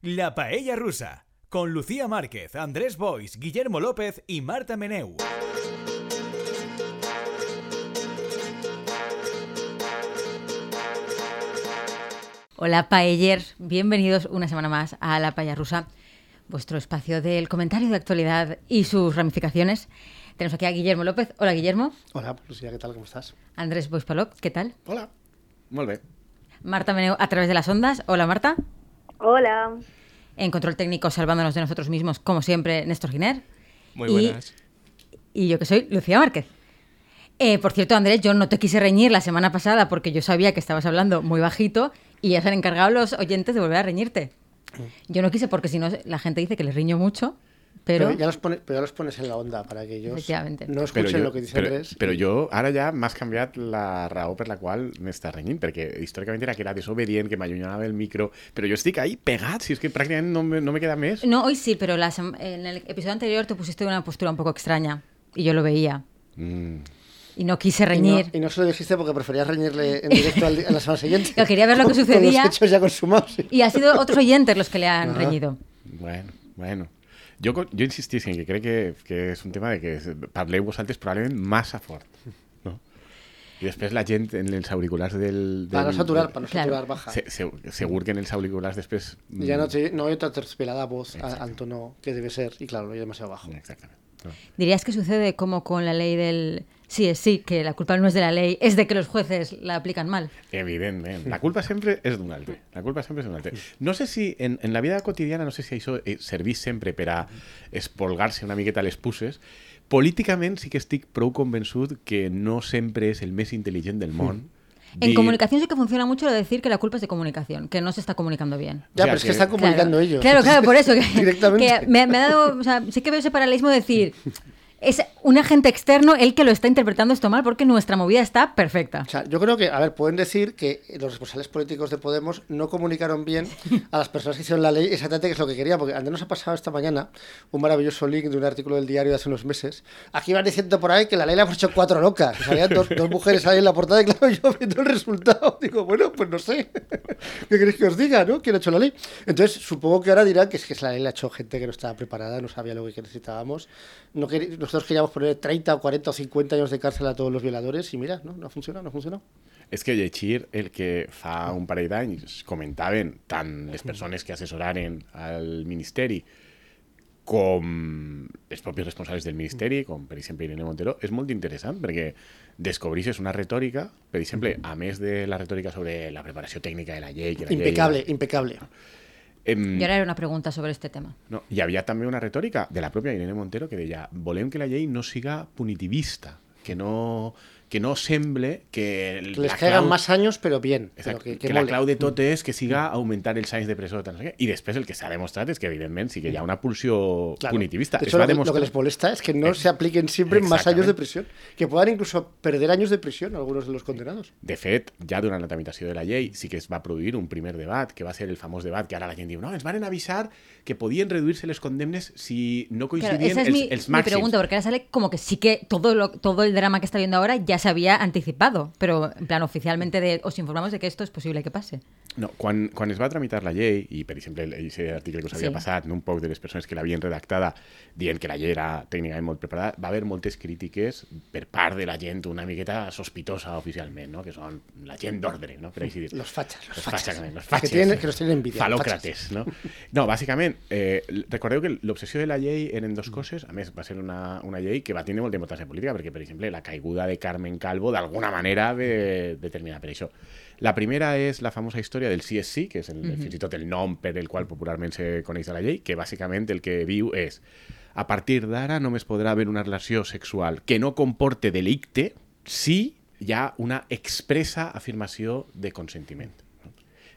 La Paella Rusa, con Lucía Márquez, Andrés Bois, Guillermo López y Marta Meneu. Hola Paeller, bienvenidos una semana más a La Paella Rusa, vuestro espacio del comentario de actualidad y sus ramificaciones. Tenemos aquí a Guillermo López. Hola Guillermo. Hola, Lucía, ¿qué tal? ¿Cómo estás? Andrés Bois Palop, ¿qué tal? Hola. Molt bé. Marta Meneu a través de las ondas. Hola Marta. Hola. En control técnico, salvándonos de nosotros mismos, como siempre, Néstor Giner. Muy Y- buenas. Y yo que soy Lucía Márquez. Eh, por cierto, Andrés, yo no te quise reñir la semana pasada porque yo sabía que estabas hablando muy bajito y ya se han encargado los oyentes de volver a reñirte. Yo no quise porque si no la gente dice que les riño mucho, pero... ya los pone- pero ya los pones en la onda para que ellos no escuchen jo, lo que dice però, Andrés. però jo ara ja m'has canviat la raó per la qual m'estàs renyint, perquè històricament era que era desobedient, que m'allunyava el micro, però jo estic ahí pegat, si és que pràcticament no me, no me queda més. No, hoy sí, pero la en el episodio anterior te pusiste una postura un poco extraña y yo lo veía. Mm. Y no quise Y no, reñir. y no se lo dijiste porque preferías reñirle en directo al, a la semana siguiente. Yo quería ver lo que sucedía. Con los hechos ya consumados. sí. Y ha sido otros oyentes los que le han Ajá. reñido. Bueno, bueno. Jo, jo insistís en que crec que, que és un tema de que parleu vosaltres probablement massa fort. No? I després la gent en els auriculars del... del Para no saturar, para no Claro. saturar, baja. Se, se, segur que en els auriculars després... mm, Ya no, te- no hay otra terciopelada voz a- Exacto. al tono que debe ser. Y claro, lo oye demasiado bajo. Exactament. No. ¿Dirías que sucede como con la ley del sí es sí, que la culpa no es de la ley, es de que los jueces la aplican mal? Evidentment. La culpa sempre és d'un altre. La culpa sempre és d'un altre. No sé si en, en la vida quotidiana, no sé si això eh, servís sempre per a espolgar-se una miqueta les pusses. Políticament sí que estic prou convençut que no sempre és el més intel·ligent del món. En dir- comunicación sí que funciona mucho lo de decir que la culpa es de comunicación, que no se está comunicando bien. Ya, O sea, pero es que que- están comunicando claro, ellos. Claro, claro, por eso. Que, Directamente. que me, me ha dado, o sea, sí que veo ese paralelismo de decir, es un agente externo el que lo está interpretando esto mal porque nuestra movida está perfecta. O sea, yo creo que, a ver, pueden decir que los responsables políticos de Podemos no comunicaron bien a las personas que hicieron la ley exactamente qué es lo que querían, porque antes nos ha pasado esta mañana un maravilloso link de un artículo del diario de hace unos meses. Aquí van diciendo por ahí que la ley la hemos hecho cuatro locas. O dos, dos mujeres ahí en la portada y claro, yo viendo el resultado digo, bueno, pues no sé. ¿Qué queréis que os diga, no? ¿Quién ha hecho la ley? Entonces, supongo que ahora dirán que es que la ley la ha hecho gente que no estaba preparada, no sabía lo que necesitábamos. No queri- nosotros queríamos poner 30 o 40 o 50 años de cárcel a todos los violadores y mira, no, no ha funcionado, no ha funcionado. És que llegir el que fa un parell d'anys comentaven tant les persones que assessoraren al Ministeri com els propis responsables del Ministeri, com per exemple Irene Montero, és molt interessant perquè descobreixes una retòrica, per exemple, a més de la retòrica sobre la preparació tècnica de la llei... Que la llei Impecable, impecable. Em, Y ahora era una pregunta sobre este tema. no, hi havia també una retòrica de la pròpia Irene Montero que deia volem que la llei no siga punitivista, que no, que no semble que... Que les caigan clau- más años, pero bien. Pero Exacte, que, que, que la clau de tot és que siga augmentar els anys de presó. No sé què. I després el que s'ha demostrat és que, evidentment, sí que hi ha una pulsió Claro. punitivista. De Es hecho, lo, que- lo que les molesta es que no Eh, se apliquen siempre más años de prisión. Que puedan incluso perder años de prisión algunos de los condenados. De fet, ja durant la tramitació de la llei sí que es va produir un primer debat, que va ser el famós debat que ara la gent diu no, ens van avisar que podien reduir-se les condemnes si no Claro, coincidien esa es els, mi, els mi pregunta, porque ahora sale como que sí que todo, lo, todo el drama que está viendo ahora ya se había anticipado, pero en plan oficialmente de, os informamos de que esto es posible que pase. No, quan, quan es va tramitar la llei, i per exemple aquest article que us havia Sí. passat, no, un poc de les persones que l'havien redactada dient que la llei era tècnicament molt preparada, va haver moltes crítiques per part de la gent una miqueta sospitosa oficialment, no? que són la gent d'ordre, no? per així dir. Los fachas, los Los fachas. fachas, los Que fachas. tienen- que los tienen envidia, Falòcrates, no? No, bàsicament, eh, recordeu que l'obsessió de la llei eren dues coses, a més va ser una, una llei que va tenir molta importància política, perquè, per exemple, la caiguda de Carmen Calvo d'alguna manera ve determinada per això. La primera és la famosa història del CSC, que és el, fins i tot el nom per el qual popularment se coneix de la llei, que bàsicament el que diu és a partir d'ara només podrà haver una relació sexual que no comporte delicte si hi ha una expressa afirmació de consentiment.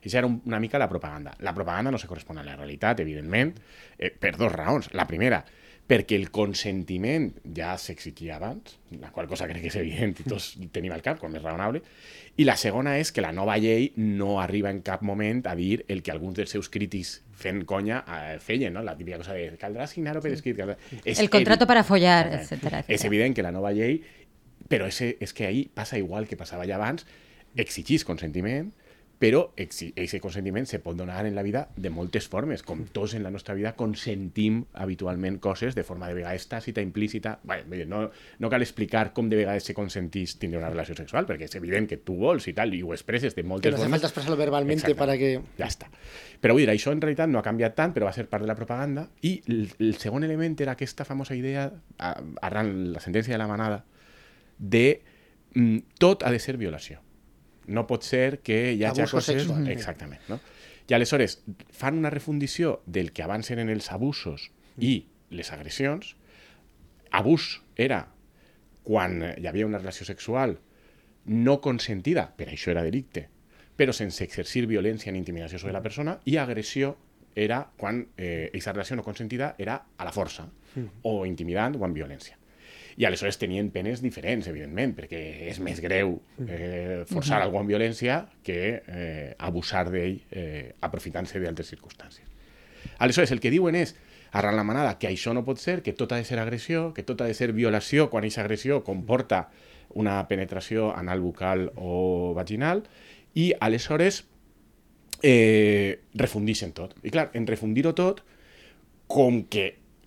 Això era un- una mica la propaganda. La propaganda no se correspon a la realitat, evidentment, eh, per dos raons. La primera, perquè el consentiment ja s'exigia abans, la qual cosa crec que és evident i tots tenim al cap, com és raonable, i la segona és que la nova llei no arriba en cap moment a dir el que alguns dels seus crítics fent conya eh, feien, no? la típica cosa de caldrà signar-ho per escrit. Caldrà... És El contrato para follar, etcétera, És evident que la nova llei, però és, és que ahí passa igual que passava ja abans, exigís consentiment, però aquest consentiment se pot donar en la vida de moltes formes, com tots en la nostra vida consentim habitualment coses de forma de vegades tàcita, implícita... Bé, no, no cal explicar com de vegades se consentís tindre una relació sexual, perquè és evident que tu vols i tal, i ho expresses de moltes Que no formes. falta expresarlo verbalmente Exacte. para que... Ja està. Però vull dir, això en realitat no ha canviat tant, però va ser part de la propaganda. I el, el segon element era aquesta famosa idea, arran la sentència de la manada, de mm, tot ha de ser violació. No pot ser que hi hagi coses... sexual. Exactament. No? I aleshores fan una refundició del que abans eren els abusos i les agressions. Abús era quan hi havia una relació sexual no consentida, per això era delicte, però sense exercir violència ni intimidació sobre la persona, i agressió era quan eh, aquesta relació no consentida era a la força, o intimidant o amb violència. I aleshores tenien penes diferents, evidentment, perquè és més greu eh, forçar algú amb violència que eh, abusar d'ell eh, aprofitant-se d'altres circumstàncies. Aleshores, el que diuen és, arran la manada, que això no pot ser, que tot ha de ser agressió, que tot ha de ser violació quan aquesta agressió comporta una penetració anal bucal o vaginal, i aleshores eh, refundixen tot. I clar, en refundir-ho tot, com que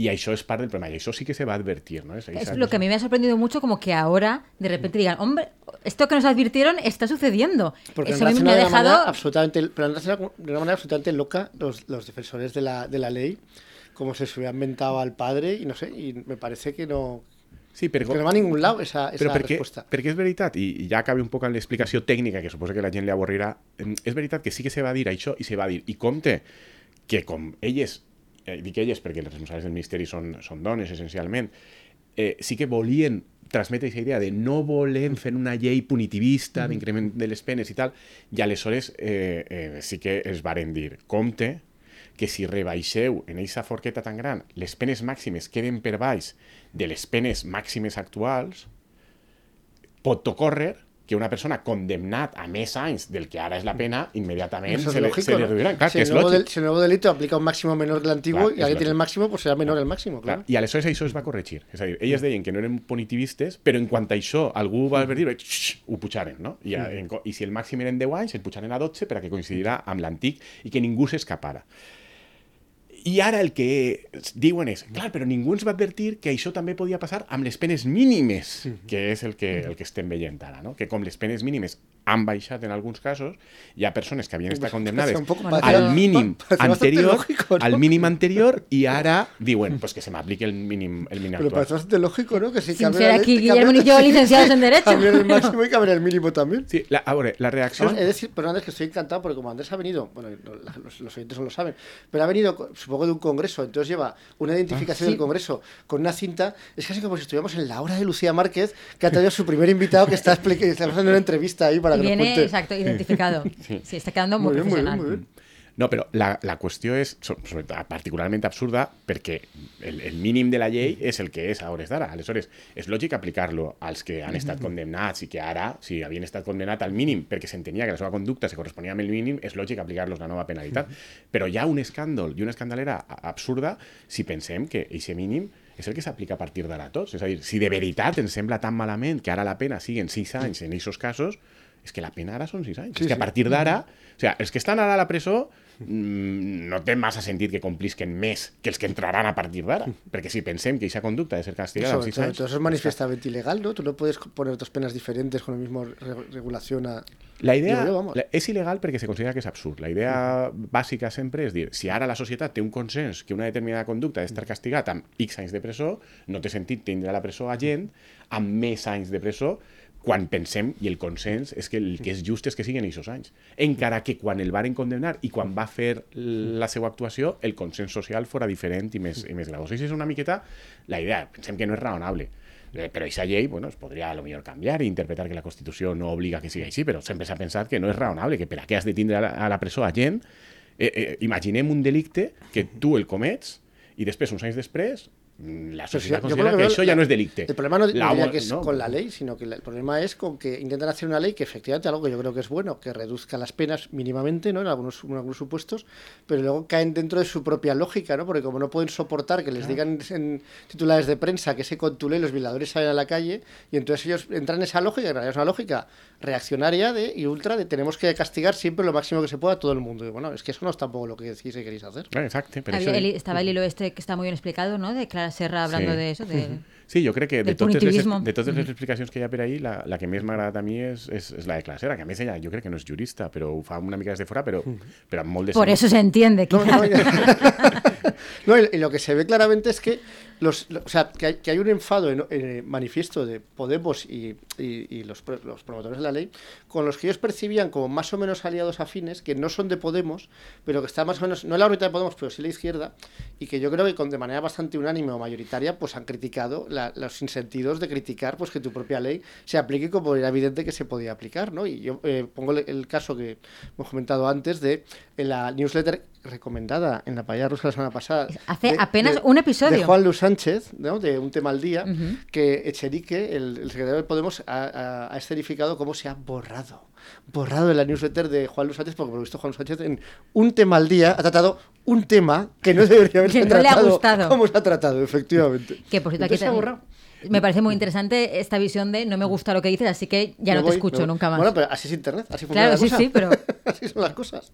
i això és part del problema. I això sí que se va advertir, ¿no? Esa- Es lo que a mí me ha sorprendido mucho, como que ahora de repente digan, hombre, esto que nos advirtieron está sucediendo. Porque Eso a mí me ha de, una manera dejado... absolutamente, pero han de una manera absolutamente loca los, los defensores de la, de la ley, como se se hubiera inventado al padre, y no sé, y me parece que no, Sí, però, que no va a ningún lado esa, esa però perquè, respuesta. perquè és veritat, i, i ja acabi un poc amb l'explicació tècnica, que suposo que la gent li avorrirà, és veritat que sí que se va dir això i se va dir, i compte que com elles, eh, dic elles perquè les responsables del Ministeri són, són dones essencialment, eh, sí que volien transmetre aquesta idea de no volem fer una llei punitivista d'increment de les penes i tal, i aleshores eh, eh, sí que es varen dir, compte que si rebaixeu en aquesta forqueta tan gran les penes màximes queden per baix de les penes màximes actuals, pot ocórrer que una persona condemnat a més anys del que ara és la pena, immediatament Eso es se, le, lógico, se le ¿no? reduiran. Clar, si, que el és nuevo del- si el nuevo delito aplica un máximo menor que el antiguo Clar, y és alguien tiene el máximo, pues será menor el máximo, Clar, claro. I aleshores això es va corregir. És a dir, elles deien que no eren punitivistes, però en quant a això algú va advertir, xx, ho pujaren, no? I, a, en, I si el màxim eren 10 anys, el pujaren a 12 per a que coincidirà amb l'antic i que ningú s'escapara. I ara el que diuen és, clar, però ningú ens va advertir que això també podia passar amb les penes mínimes, que és el que, el que estem veient ara, no? Que com les penes mínimes han baixat en alguns casos, hi ha persones que havien estat condemnades al mínim anterior, lógico, ¿no? al mínim anterior, i ara diuen, pues que se m'apliqui el mínim, el mínim Pero actual. parece bastante lógico, ¿no? Que si Sin cambia ser aquí Guillermo y yo licenciados en Derecho. Cambiar el máximo y cambiar el mínimo también. Sí, la, a veure, la reacció... Además, he de decir, perdón, Andrés, que estoy encantado porque como Andrés ha venido, bueno, los, los oyentes no lo saben, pero ha venido, supongo, de un congreso, entonces lleva una identificación Ah, del congreso con una cinta, es casi como si estuviéramos en la hora de Lucía Márquez, que ha traído a su primer invitado que está, haciendo una entrevista ahí para Y que nos viene, cuente. exacto, identificado. Sí, está quedando muy, Muy bien, muy bien, muy bien. No, però la, la qüestió és particularment absurda perquè el, el mínim de la llei és el que és a hores d'ara. Aleshores, és lògic aplicar-lo als que han estat condemnats i que ara, si havien estat condemnats al mínim perquè s'entenia que la seva conducta se corresponia amb el mínim, és lògic aplicar-los la nova penalitat. Però hi ha un escàndol i una escandalera absurda si pensem que aquest mínim és el que s'aplica a partir d'ara a tots. És a dir, si de veritat ens sembla tan malament que ara la pena siguen 6 anys en aquests casos, és que la pena ara són 6 anys. Sí, és que a partir d'ara, o sigui, els que estan ara a la presó no té massa sentit que complisquen més que els que entraran a partir d'ara. Perquè si pensem que aquesta conducta de ser castigada Eso, amb 6 todo, anys... todo eso es manifestamente ilegal, ¿no? Tú no puedes poner dos penas diferentes con la misma re- regulación a... La idea yo, vamos. és il·legal perquè se considera que és absurd. La idea bàsica sempre és dir, si ara la societat té un consens que una determinada conducta ha d'estar castigat amb X anys de presó, no té sentit tindre a la presó a gent amb més anys de presó quan pensem, i el consens és que el que és just és que siguin aquests anys. Encara que quan el varen condemnar i quan va fer la seva actuació, el consens social fora diferent i més, i més gradós. Això és una miqueta la idea. Pensem que no és raonable. Eh, Però aquesta llei bueno, es podria a lo millor canviar i interpretar que la Constitució no obliga que sigui així, però sempre s'ha pensat que no és raonable, que per a què has de tindre a la, a la presó a gent? Eh, eh, imaginem un delicte que tu el comets i després, uns anys després, la Pero si sociedad considera que, eso ya la- no es delicte. El problema no La diría que es no, con la ley, sino que la- el problema es con que intentan hacer una ley que efectivamente algo que yo creo que es bueno, que reduzca las penas mínimamente, ¿no? En algunos, en algunos supuestos, pero luego caen dentro de su propia lógica, ¿no? Porque como no pueden soportar que les digan en titulares de prensa que se contule los violadores salen a la calle y entonces ellos entran en esa lógica, que en realidad es una lógica reaccionaria de, y ultra de tenemos que castigar siempre lo máximo que se pueda a todo el mundo. Y bueno, es que eso no es tampoco lo que decís y queréis hacer. Ah, Exacto, pero Había eso- el- estaba el hilo este que está muy bien explicado, ¿no? De Clara Serra hablando Sí. de eso, de... Sí, jo crec que de totes, les, de totes les explicacions que hi ha per ahir, la, la que més m'agrada a mi és, és, és la de Clasera, que a més ella jo crec que no és jurista, però ho fa una mica des de fora, però, però amb molt de Por eso se entiende. No, no, ya- No, y, y lo que se ve claramente es que los, lo- o sea, que hay, que hay un enfado en, en manifiesto de Podemos y, y- y los, pro- los promotores de la ley con los que ellos percibían como más o menos aliados afines, que no son de Podemos, pero que están más o menos, no en la órbita de Podemos, pero sí la izquierda, y que yo creo que con, de manera bastante unánime o mayoritaria, pues han criticado la- los sinsentidos de criticar pues que tu propia ley se aplique como era evidente que se podía aplicar, ¿no? Y yo eh, pongo el, el caso que hemos comentado antes de en la newsletter recomendada en la paella rusa la semana pasada. Hace de- apenas de- un episodio. De Juan Luis Sánchez, ¿no? de Un tema al día, que Echerique, el, el secretario de Podemos, ha, ha- ha escenificado cómo se ha borrado. Borrado en la newsletter de Juan Luis Sánchez, porque por lo visto Juan Luis Sánchez en Un tema al día ha tratado un tema que no debería haberse Que no le ha tratado gustado. como se ha tratado, efectivamente. Que por cierto, aquí Entonces se ha también- borrado. me parece muy interesante esta visión de no me gusta lo que dices, así que ya Me no voy, te escucho nunca más. Bueno, pero así es Internet, así funciona Claro, la sí, cosa. sí, pero- así son las cosas.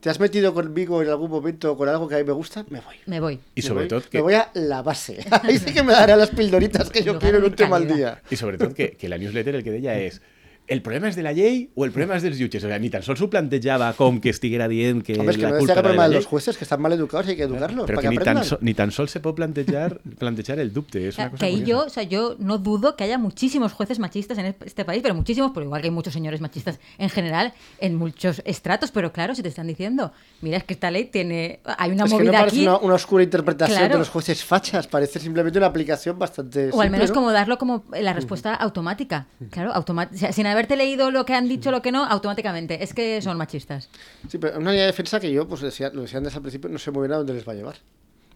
¿Te has metido conmigo en algún momento con algo que a mí me gusta? Me voy. Me voy. I Me voy- sobretot que, Me voy a la base. Ahí sí que me daré las pildoritas que yo quiero en de un tema al día. i sobretot que, que la newsletter el que deia és el problema és de la llei o el problema és dels jutges? O sigui, ni tan sols ho plantejava com que estiguera dient que Hombre, es que la no decía culpa que el era de problema la de llei, los jueces que están mal educados y hay que educarlos però para que que, ni tan, so, ni tan sols se pot plantejar, plantejar el dubte. És una Que cosa ahí curiosa. yo, o sea, yo no dudo que haya muchísimos jueces machistas en este país, pero muchísimos, pero igual que hay muchos señores machistas en general, en muchos estratos, pero claro, si te están diciendo, mira, es que esta ley tiene, hay una es que no parece aquí, una, una oscura interpretación Claro. de los jueces fachas, parece simplemente una aplicación bastante. o al menos ¿no? como darlo como la respuesta automática, claro, sea, sin haberte leído lo que han dicho, lo que no, automáticamente, es que son machistas. Sí, pero una línea de defensa que yo, pues decía, lo decía antes al principio, no sé muy bien a dónde les va a llevar.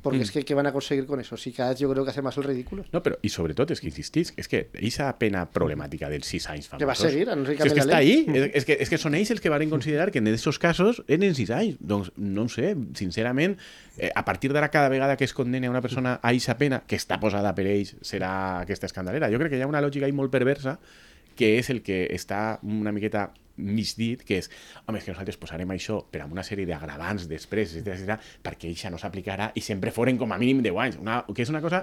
Porque Mm. es que, ¿qué van a conseguir con eso? Sí, cada vez yo creo que hace más el ridículo. No, però, i sobretot, és que insistisc, és que aquesta pena problemàtica dels sis anys famosos... Que va seguir, a no ser que Si és que està ahí, ley. és, és, que, és que són ells els que van considerar que en aquests casos eren sis anys. Doncs no sé, sincerament, eh, a partir d'ara cada vegada que es condena una persona a aquesta pena, que està posada per ells, serà aquesta escandalera. Jo crec que hi ha una lògica ahí molt perversa que és el que està una miqueta misdit, que és, home, és que nosaltres posarem això per amb una sèrie d'agravants després, etc, etc, perquè això no s'aplicarà i sempre foren com a mínim 10 anys, una, que és una cosa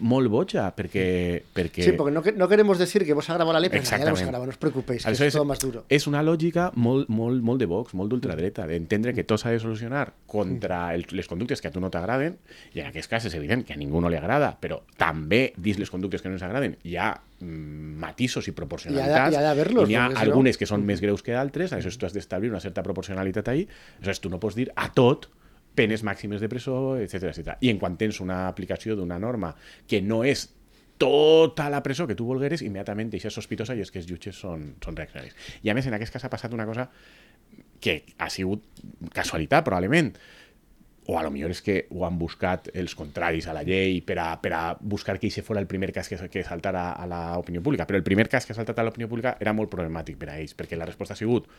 molt boja, perquè... perquè Sí, porque no, no queremos decir que hemos agravado la ley, pero en realidad la hemos Exactament. agravado, no os preocupéis, que Això es todo más duro. És una lògica molt, molt, molt de Vox, molt d'ultradreta, d'entendre que tot s'ha de solucionar contra el, les conductes que a tu no t'agraden, i en aquest cas és evident que a ningú no li agrada, però també dins les conductes que no ens agraden hi ha mm, matisos i proporcionalitats, I ha de- i ha n'hi ha si no- algunes que són més greus que d'altres, aleshores tu has d'establir una certa proporcionalitat ahí, aleshores tu no pots dir a tot penes màximes de presó, etc etc. I en quan tens una aplicació d'una norma que no és tota la presó que tu volgueres, immediatament deixes sospitosa i és que els jutges són, són reaccionaris. I a més, en aquest cas ha passat una cosa que ha sigut casualitat, probablement, o a lo millor és que ho han buscat els contraris a la llei per a, per a buscar que aquest fos el primer cas que, que saltara a l'opinió pública. Però el primer cas que ha saltat a l'opinió pública era molt problemàtic per a ells, perquè la resposta ha sigut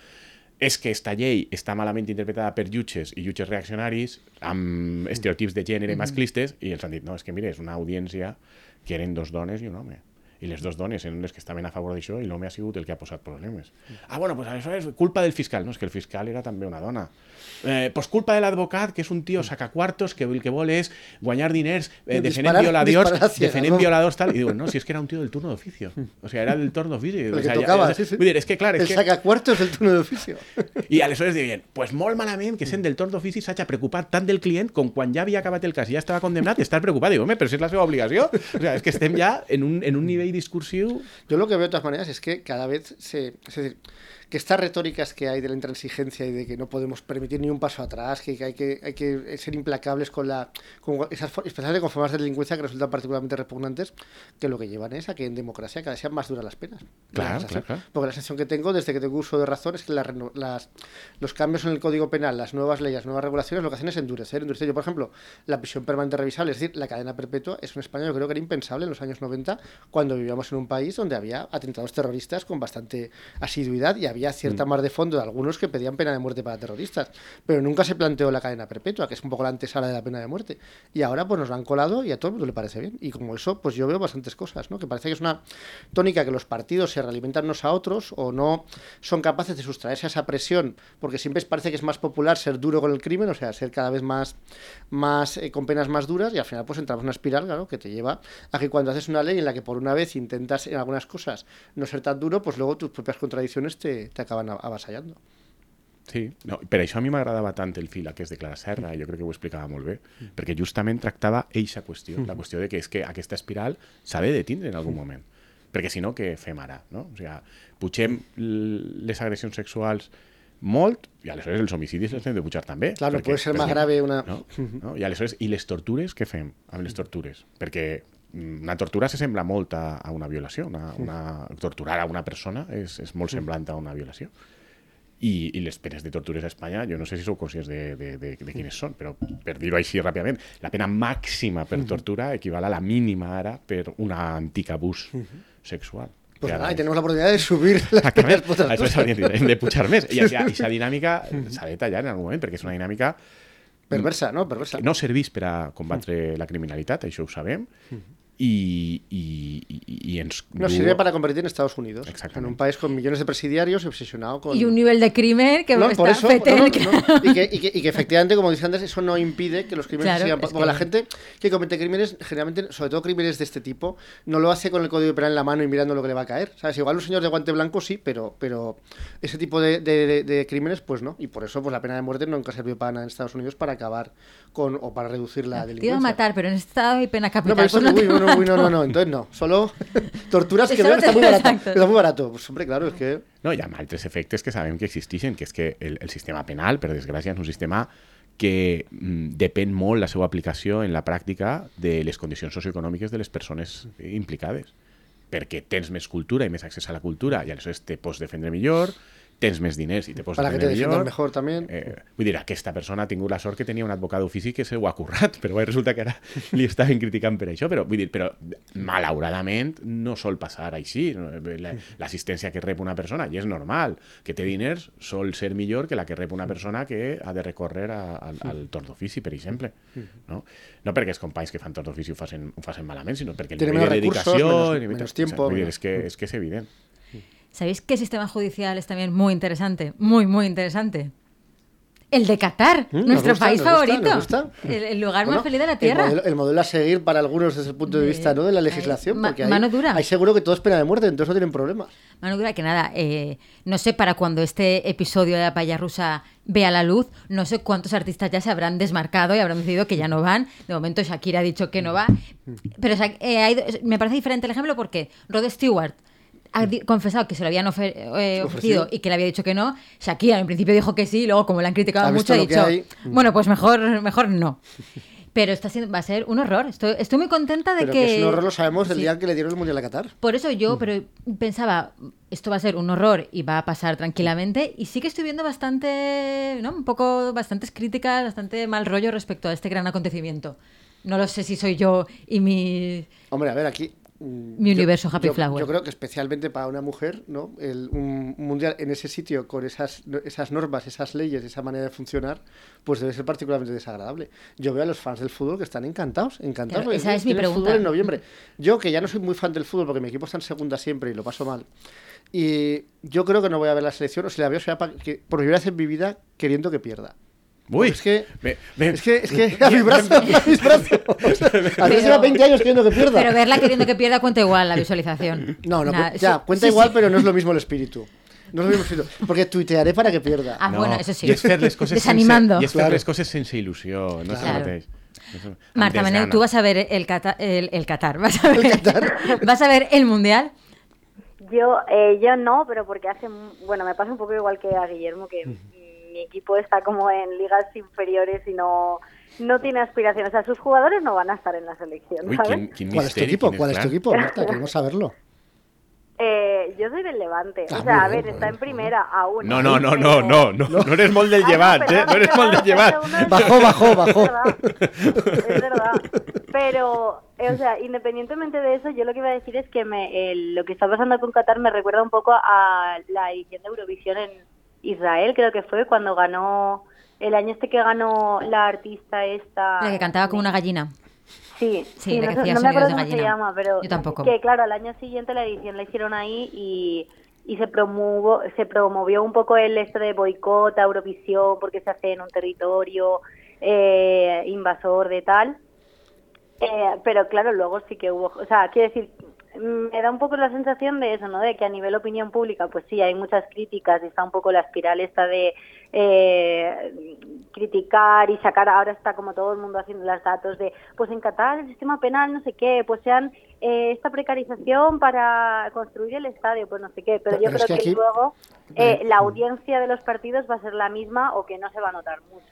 és que esta llei està malament interpretada per jutges i jutges reaccionaris amb estereotips de gènere masclistes i els han dit, no, és que mira, és una audiència que eren dos dones i un home i les dues dones eren les que estaven a favor d'això i l'home ha sigut el que ha posat problemes. Ah, bueno, pues això és culpa del fiscal. No, és que el fiscal era també una dona. Eh, pues culpa de l'advocat, que és un tio sacacuartos que el que vol és guanyar diners eh, defendent violadors, defendent violadors tal. I diuen, no, si és que era un tio del turno d'oficio. O sea, era del torno d'oficio. O sea, tocaba, ja- sí, sí. Vull dir, és que clar, és El que... sacacuartos del turno de oficio. I aleshores diuen, pues molt malament que sent del torn d'ofici s'hagi preocupat tant del client com quan ja havia acabat el cas i ja estava condemnat, estar preocupat. Dic, home, però si és la seva obligació. O sea, és que estem ja en un, en un nivell discursiu... Yo lo que veo de todas maneras es que cada vez se. Que estas retóricas que hay de la intransigencia y de que no podemos permitir ni un paso atrás, que, hay, que hay que ser implacables con la. Con esas, especialmente con formas de delincuencia que resultan particularmente repugnantes, que lo que llevan es a que en democracia cada vez sean más duras las penas. Claro, claro, claro. Porque la sensación que tengo desde que tengo uso de razón es que las los cambios en el Código Penal, las nuevas leyes, las nuevas regulaciones, lo que hacen es endurecer. endurecer. Yo, por ejemplo, la prisión permanente revisable, es decir, la cadena perpetua, es en España yo creo que era impensable en los años 90, cuando vivíamos en un país donde había atentados terroristas con bastante asiduidad y había cierta mar de fondo de algunos que pedían pena de muerte para terroristas. Pero nunca se planteó la cadena perpetua, que es un poco la antesala de la pena de muerte. Y ahora pues nos la han colado y a todo el mundo le parece bien. Y como eso, pues yo veo bastantes cosas, ¿no? Que parece que es una tónica que los partidos se realimentan unos a otros o no son capaces de sustraerse a esa presión, porque siempre parece que es más popular ser duro con el crimen, o sea, ser cada vez más, más eh, con penas más duras y al final pues entramos en una espiral, claro, que te lleva a que cuando haces una ley en la que por una vez intentas en algunas cosas no ser tan duro, pues luego tus propias contradicciones te, te acaban a- avasallando. Sí, no, per això a mi m'agradava tant el fil aquest de Clara Serra, jo crec que ho explicava molt bé, perquè justament tractava eixa qüestió, la qüestió de que és que aquesta espiral s'ha de detindre en algun moment, perquè si no, què fem ara? No? O sigui, pugem les agressions sexuals molt i aleshores els homicidis els hem de pujar també. Claro, perquè- puede ser más perquè- grave una... No? no? I aleshores, i les tortures, què fem amb les tortures? Perquè una tortura se sembla molt a, a una violació. Una, una, torturar a una persona és, és molt semblant a una violació. I, i les penes de tortures a Espanya, jo no sé si sou conscients de, de, de, de quines són, però per dir-ho així ràpidament, la pena màxima per tortura equival a la mínima ara per un antic abús sexual. Pues nada, ara y tenemos la oportunidad de subir las por otras això s'hauria de pujar més. I aquesta dinàmica s'ha de tallar en algun moment, perquè és una dinàmica Perversa, ¿no? Perversa. no serveix per a combatre la criminalitat, això ho sabem, i, i, i ens... Nos sirve para convertir en Estados Unidos. Exactamente. En un país con millones de presidiarios y obsesionado con... Y un nivel de crimen que No, está por eso, no, no. Y, que, y que- y que efectivamente, como dije antes, eso no impide que los crímenes Claro, sigan. Porque que- la gente que comete crímenes, generalmente, sobre todo crímenes de este tipo, no lo hace con el código penal en la mano y mirando lo que le va a caer. ¿Sabes? Igual un señor de guante blanco sí, pero, pero ese tipo de, de- de- de crímenes, pues no. Y por eso, pues la pena de muerte nunca sirvió para nada en Estados Unidos para acabar con o para reducir la Te iba delincuencia. a matar, pero en este estado hay pena No, capital. pero eso pues uy, no, uy, no, no, no, entonces no. Solo torturas que veo que está muy barato. exacto. Está muy barato. Pues hombre, claro, es que. No, hi ha altres efectes que sabem que existeixen, que és que el, el sistema penal, per desgràcia, és un sistema que mm, depèn molt la seva aplicació en la pràctica de les condicions socioeconòmiques de les persones implicades. Perquè tens més cultura i més accés a la cultura i aleshores te pots defendre millor, tens més diners i te pots Para que te millor. mejor también. Eh, vull dir, aquesta persona ha tingut la sort que tenia un advocat d'ofici que se ho ha currat, però bé, resulta que ara li estaven criticant per això, però vull dir, però malauradament no sol passar així. La- L'assistència que rep una persona, i és normal, que té diners, sol ser millor que la que rep una persona que ha de recórrer a, al, al torn d'ofici, per exemple. No? no perquè els companys que fan torn d'ofici ho facin, ho facin malament, sinó perquè el Tienen nivell de dedicació... menos- menos tiempo, Vull dir, és, que, és que és evident. ¿Sabéis qué sistema judicial es también muy interesante? Muy, muy interesante. El de Qatar, Mm, nuestro gusta, país gusta, favorito. gusta. El, el lugar Bueno, más feliz de la El Tierra. modelo, el modelo a seguir para algunos desde el punto de De- vista ¿no? de la legislación, ma- porque mano dura. ahí seguro que todo es pena de muerte, entonces no tienen problemas. Manu Dura, que nada, eh, no sé para cuando este episodio de la paya rusa vea la luz, no sé cuántos artistas ya se habrán desmarcado y habrán decidido que ya no van. De momento Shakira ha dicho que no va. Pero Sha- eh, me parece diferente el ejemplo porque Rod Stewart ha confesado que se lo habían ofer- eh, ofrecido Ofrecido. y que le había dicho que no. Shakira en principio dijo que sí, y luego como le han criticado Ha mucho ha dicho, hay. bueno, pues mejor, mejor no. Pero está siendo, va a ser un horror. Estoy, estoy muy contenta de Pero que... que es un horror lo sabemos el Sí. día que le dieron el Mundial a Qatar. Por eso yo, pero pensaba, esto va a ser un horror y va a pasar tranquilamente. Y sí que estoy viendo bastante, ¿no? Un poco, bastantes críticas, bastante mal rollo respecto a este gran acontecimiento. No lo sé si soy yo y mi... Hombre, a ver, aquí... mm, Mi universo Happy yo, Flower. Yo creo que especialmente para una mujer, ¿no? El, un un mundial en ese sitio con esas, esas normas, esas leyes, esa manera de funcionar, pues debe ser particularmente desagradable. Yo veo a los fans del fútbol que están encantados, encantados. Claro, esa es mi pregunta. fútbol en noviembre. Yo, que ya no soy muy fan del fútbol porque mi equipo está en segunda siempre y lo paso mal. Y yo creo que no voy a ver la selección, o si la veo será para que, por primera vez en mi vida queriendo que pierda. Ui, Es que- Es que, es que a mi brazo, a mis brazos. A mí lleva 20 años queriendo que pierda. Pero verla queriendo que pierda cuenta igual la visualización. No, no, Nada, ya, sí, cuenta sí, igual, sí. pero no es lo mismo el espíritu. No es lo mismo espíritu. Porque tuitearé para que pierda. Ah, bueno, eso sí. I és fer les coses Desanimando. sense, i és fer Claro. les coses sense il·lusió, no és el Claro. Marta gana. tú vas a ver el Qatar, el, el Qatar, vas a ver, vas a ver el Mundial. Yo, eh, yo no, pero porque hace, bueno, me pasa un poco igual que a Guillermo, que mi equipo está como en ligas inferiores y no, no tiene aspiraciones. O sea, sus jugadores no van a estar en la selección, Uy, ¿sabes? ¿quién, quién ¿Cuál es tu equipo? ¿Quién ¿Cuál es tu equipo, Marta? Queremos saberlo. Eh, yo soy del Levante. Ah, o sea, muy a ver, bien, está en primera aún. No, no, no, no, no, no, no eres mol del Ah, no, ¿eh? No eres mol del Bajó, bajó, bajó. verdad, es verdad. Pero, eh, o sea, independientemente de eso, yo lo que iba a decir es que me, el- lo que está pasando con Qatar me recuerda un poco a la edición de Eurovisión en Israel, creo que fue cuando ganó, el año este que ganó la artista esta... La que cantaba como una gallina. Sí, Sí, sí, la no, que no me acuerdo cómo se llama, pero Yo tampoco. que claro, al año siguiente la edición la hicieron ahí y, y se promovió, se promovió un poco el esto de boicot a Eurovisión porque se hace en un territorio eh, invasor de tal. Eh, pero claro, luego sí que hubo, o sea, quiero decir, me da un poco la sensación de eso, ¿no? De que a nivel opinión pública, pues sí, hay muchas críticas y está un poco la espiral esta de eh, criticar y sacar, ahora está como todo el mundo haciendo los datos de, pues en Qatar el sistema penal, no sé qué, pues sean eh, esta precarización para construir el estadio, pues no sé qué, pero, Pero yo creo que que, aquí- luego eh, la audiencia de los partidos va a ser la misma o que no se va a notar mucho.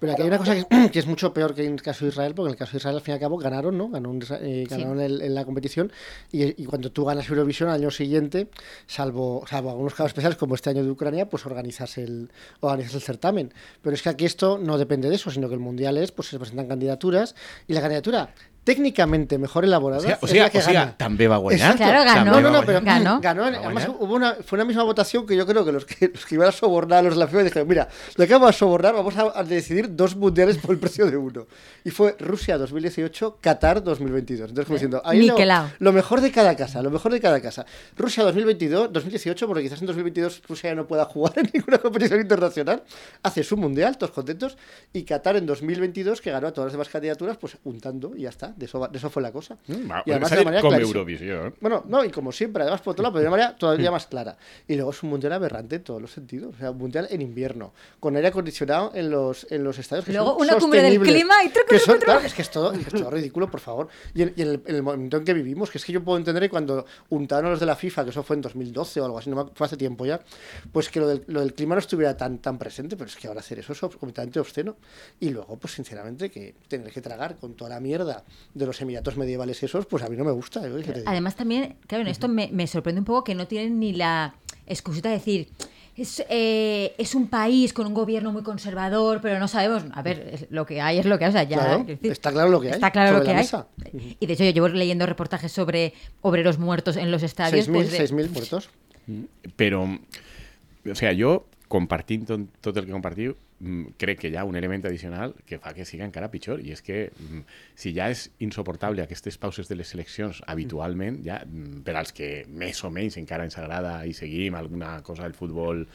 Pero, que hay una cosa que, que es mucho peor que en el caso de Israel, porque en el caso de Israel al fin y al cabo ganaron, ¿no? Ganó eh, ganaron el- en la competición y, y cuando tú ganas Eurovisión al año siguiente, salvo, salvo algunos casos especiales como este año de Ucrania, pues organizas el, organizas el certamen. Pero es que aquí esto no depende de eso, sino que el mundial es, pues se presentan candidaturas y la candidatura técnicamente mejor elaborada O sea, o es sea, la que o sea, gana. también va a. Exacto. Claro, ganó. No, no, no, pero Ganó. ganó. Va a además, ganar. hubo una, fue una misma votación que yo creo que los que, los que iban a sobornar a los de la FIFA dijeron, mira, lo que vamos a sobornar, vamos a, a decidir dos mundiales por el precio de uno. Y fue Rusia 2018, Qatar 2022. Entonces, como diciendo, ahí lo, lo mejor de cada casa, lo mejor de cada casa. Rusia 2022, 2018, porque quizás en 2022 Rusia ya no pueda jugar en ninguna competición internacional, hace su mundial, todos contentos, y Qatar en 2022, que ganó a todas las demás candidaturas, pues untando y ya está. De eso, va- de eso fue la cosa. Mm, y además de manera clarísima. Eurovisión. Bueno, no, y como siempre, además por otro lado, pero de una manera todavía más clara. Y luego es un mundial aberrante en todos los sentidos. O sea, un mundial en invierno, con aire acondicionado en los, en los estadios. Que Luego son una cumbre del clima y truco, que truco, son, truco. claro, es que es todo, es que es todo ridículo, por favor. Y en, y en el, en el momento en que vivimos, que es que yo puedo entender que cuando untaron a los de la FIFA, que eso fue en 2012 o algo así, no fue hace tiempo ya, pues que lo del, lo del clima no estuviera tan, tan presente, pero es que ahora hacer eso es completamente obsceno. Y luego, pues sinceramente, que tener que tragar con toda la mierda de los emiratos medievales esos, pues a mí no me gusta. ¿eh? Además también, claro, en esto me, me sorprende un poco que no tienen ni la excusita de decir, es, eh, es un país con un gobierno muy conservador, pero no sabemos, a ver, es- lo que hay es lo que hay, o sea, ya, Claro, quiero decir, está claro lo que hay Está claro lo que la hay. mesa. Y de hecho yo llevo leyendo reportajes sobre obreros muertos en los estadios. 6.000 pues, de- 6.000 muertos. Però, o sea, jo, compartint tot, tot el que compartiu, mm, crec que hi ha un element addicional que fa que siga encara pitjor, i és que mm, si ja és insoportable aquestes pauses de les seleccions habitualment, ja mm, per als que més o menys encara ens agrada i seguim alguna cosa del futbol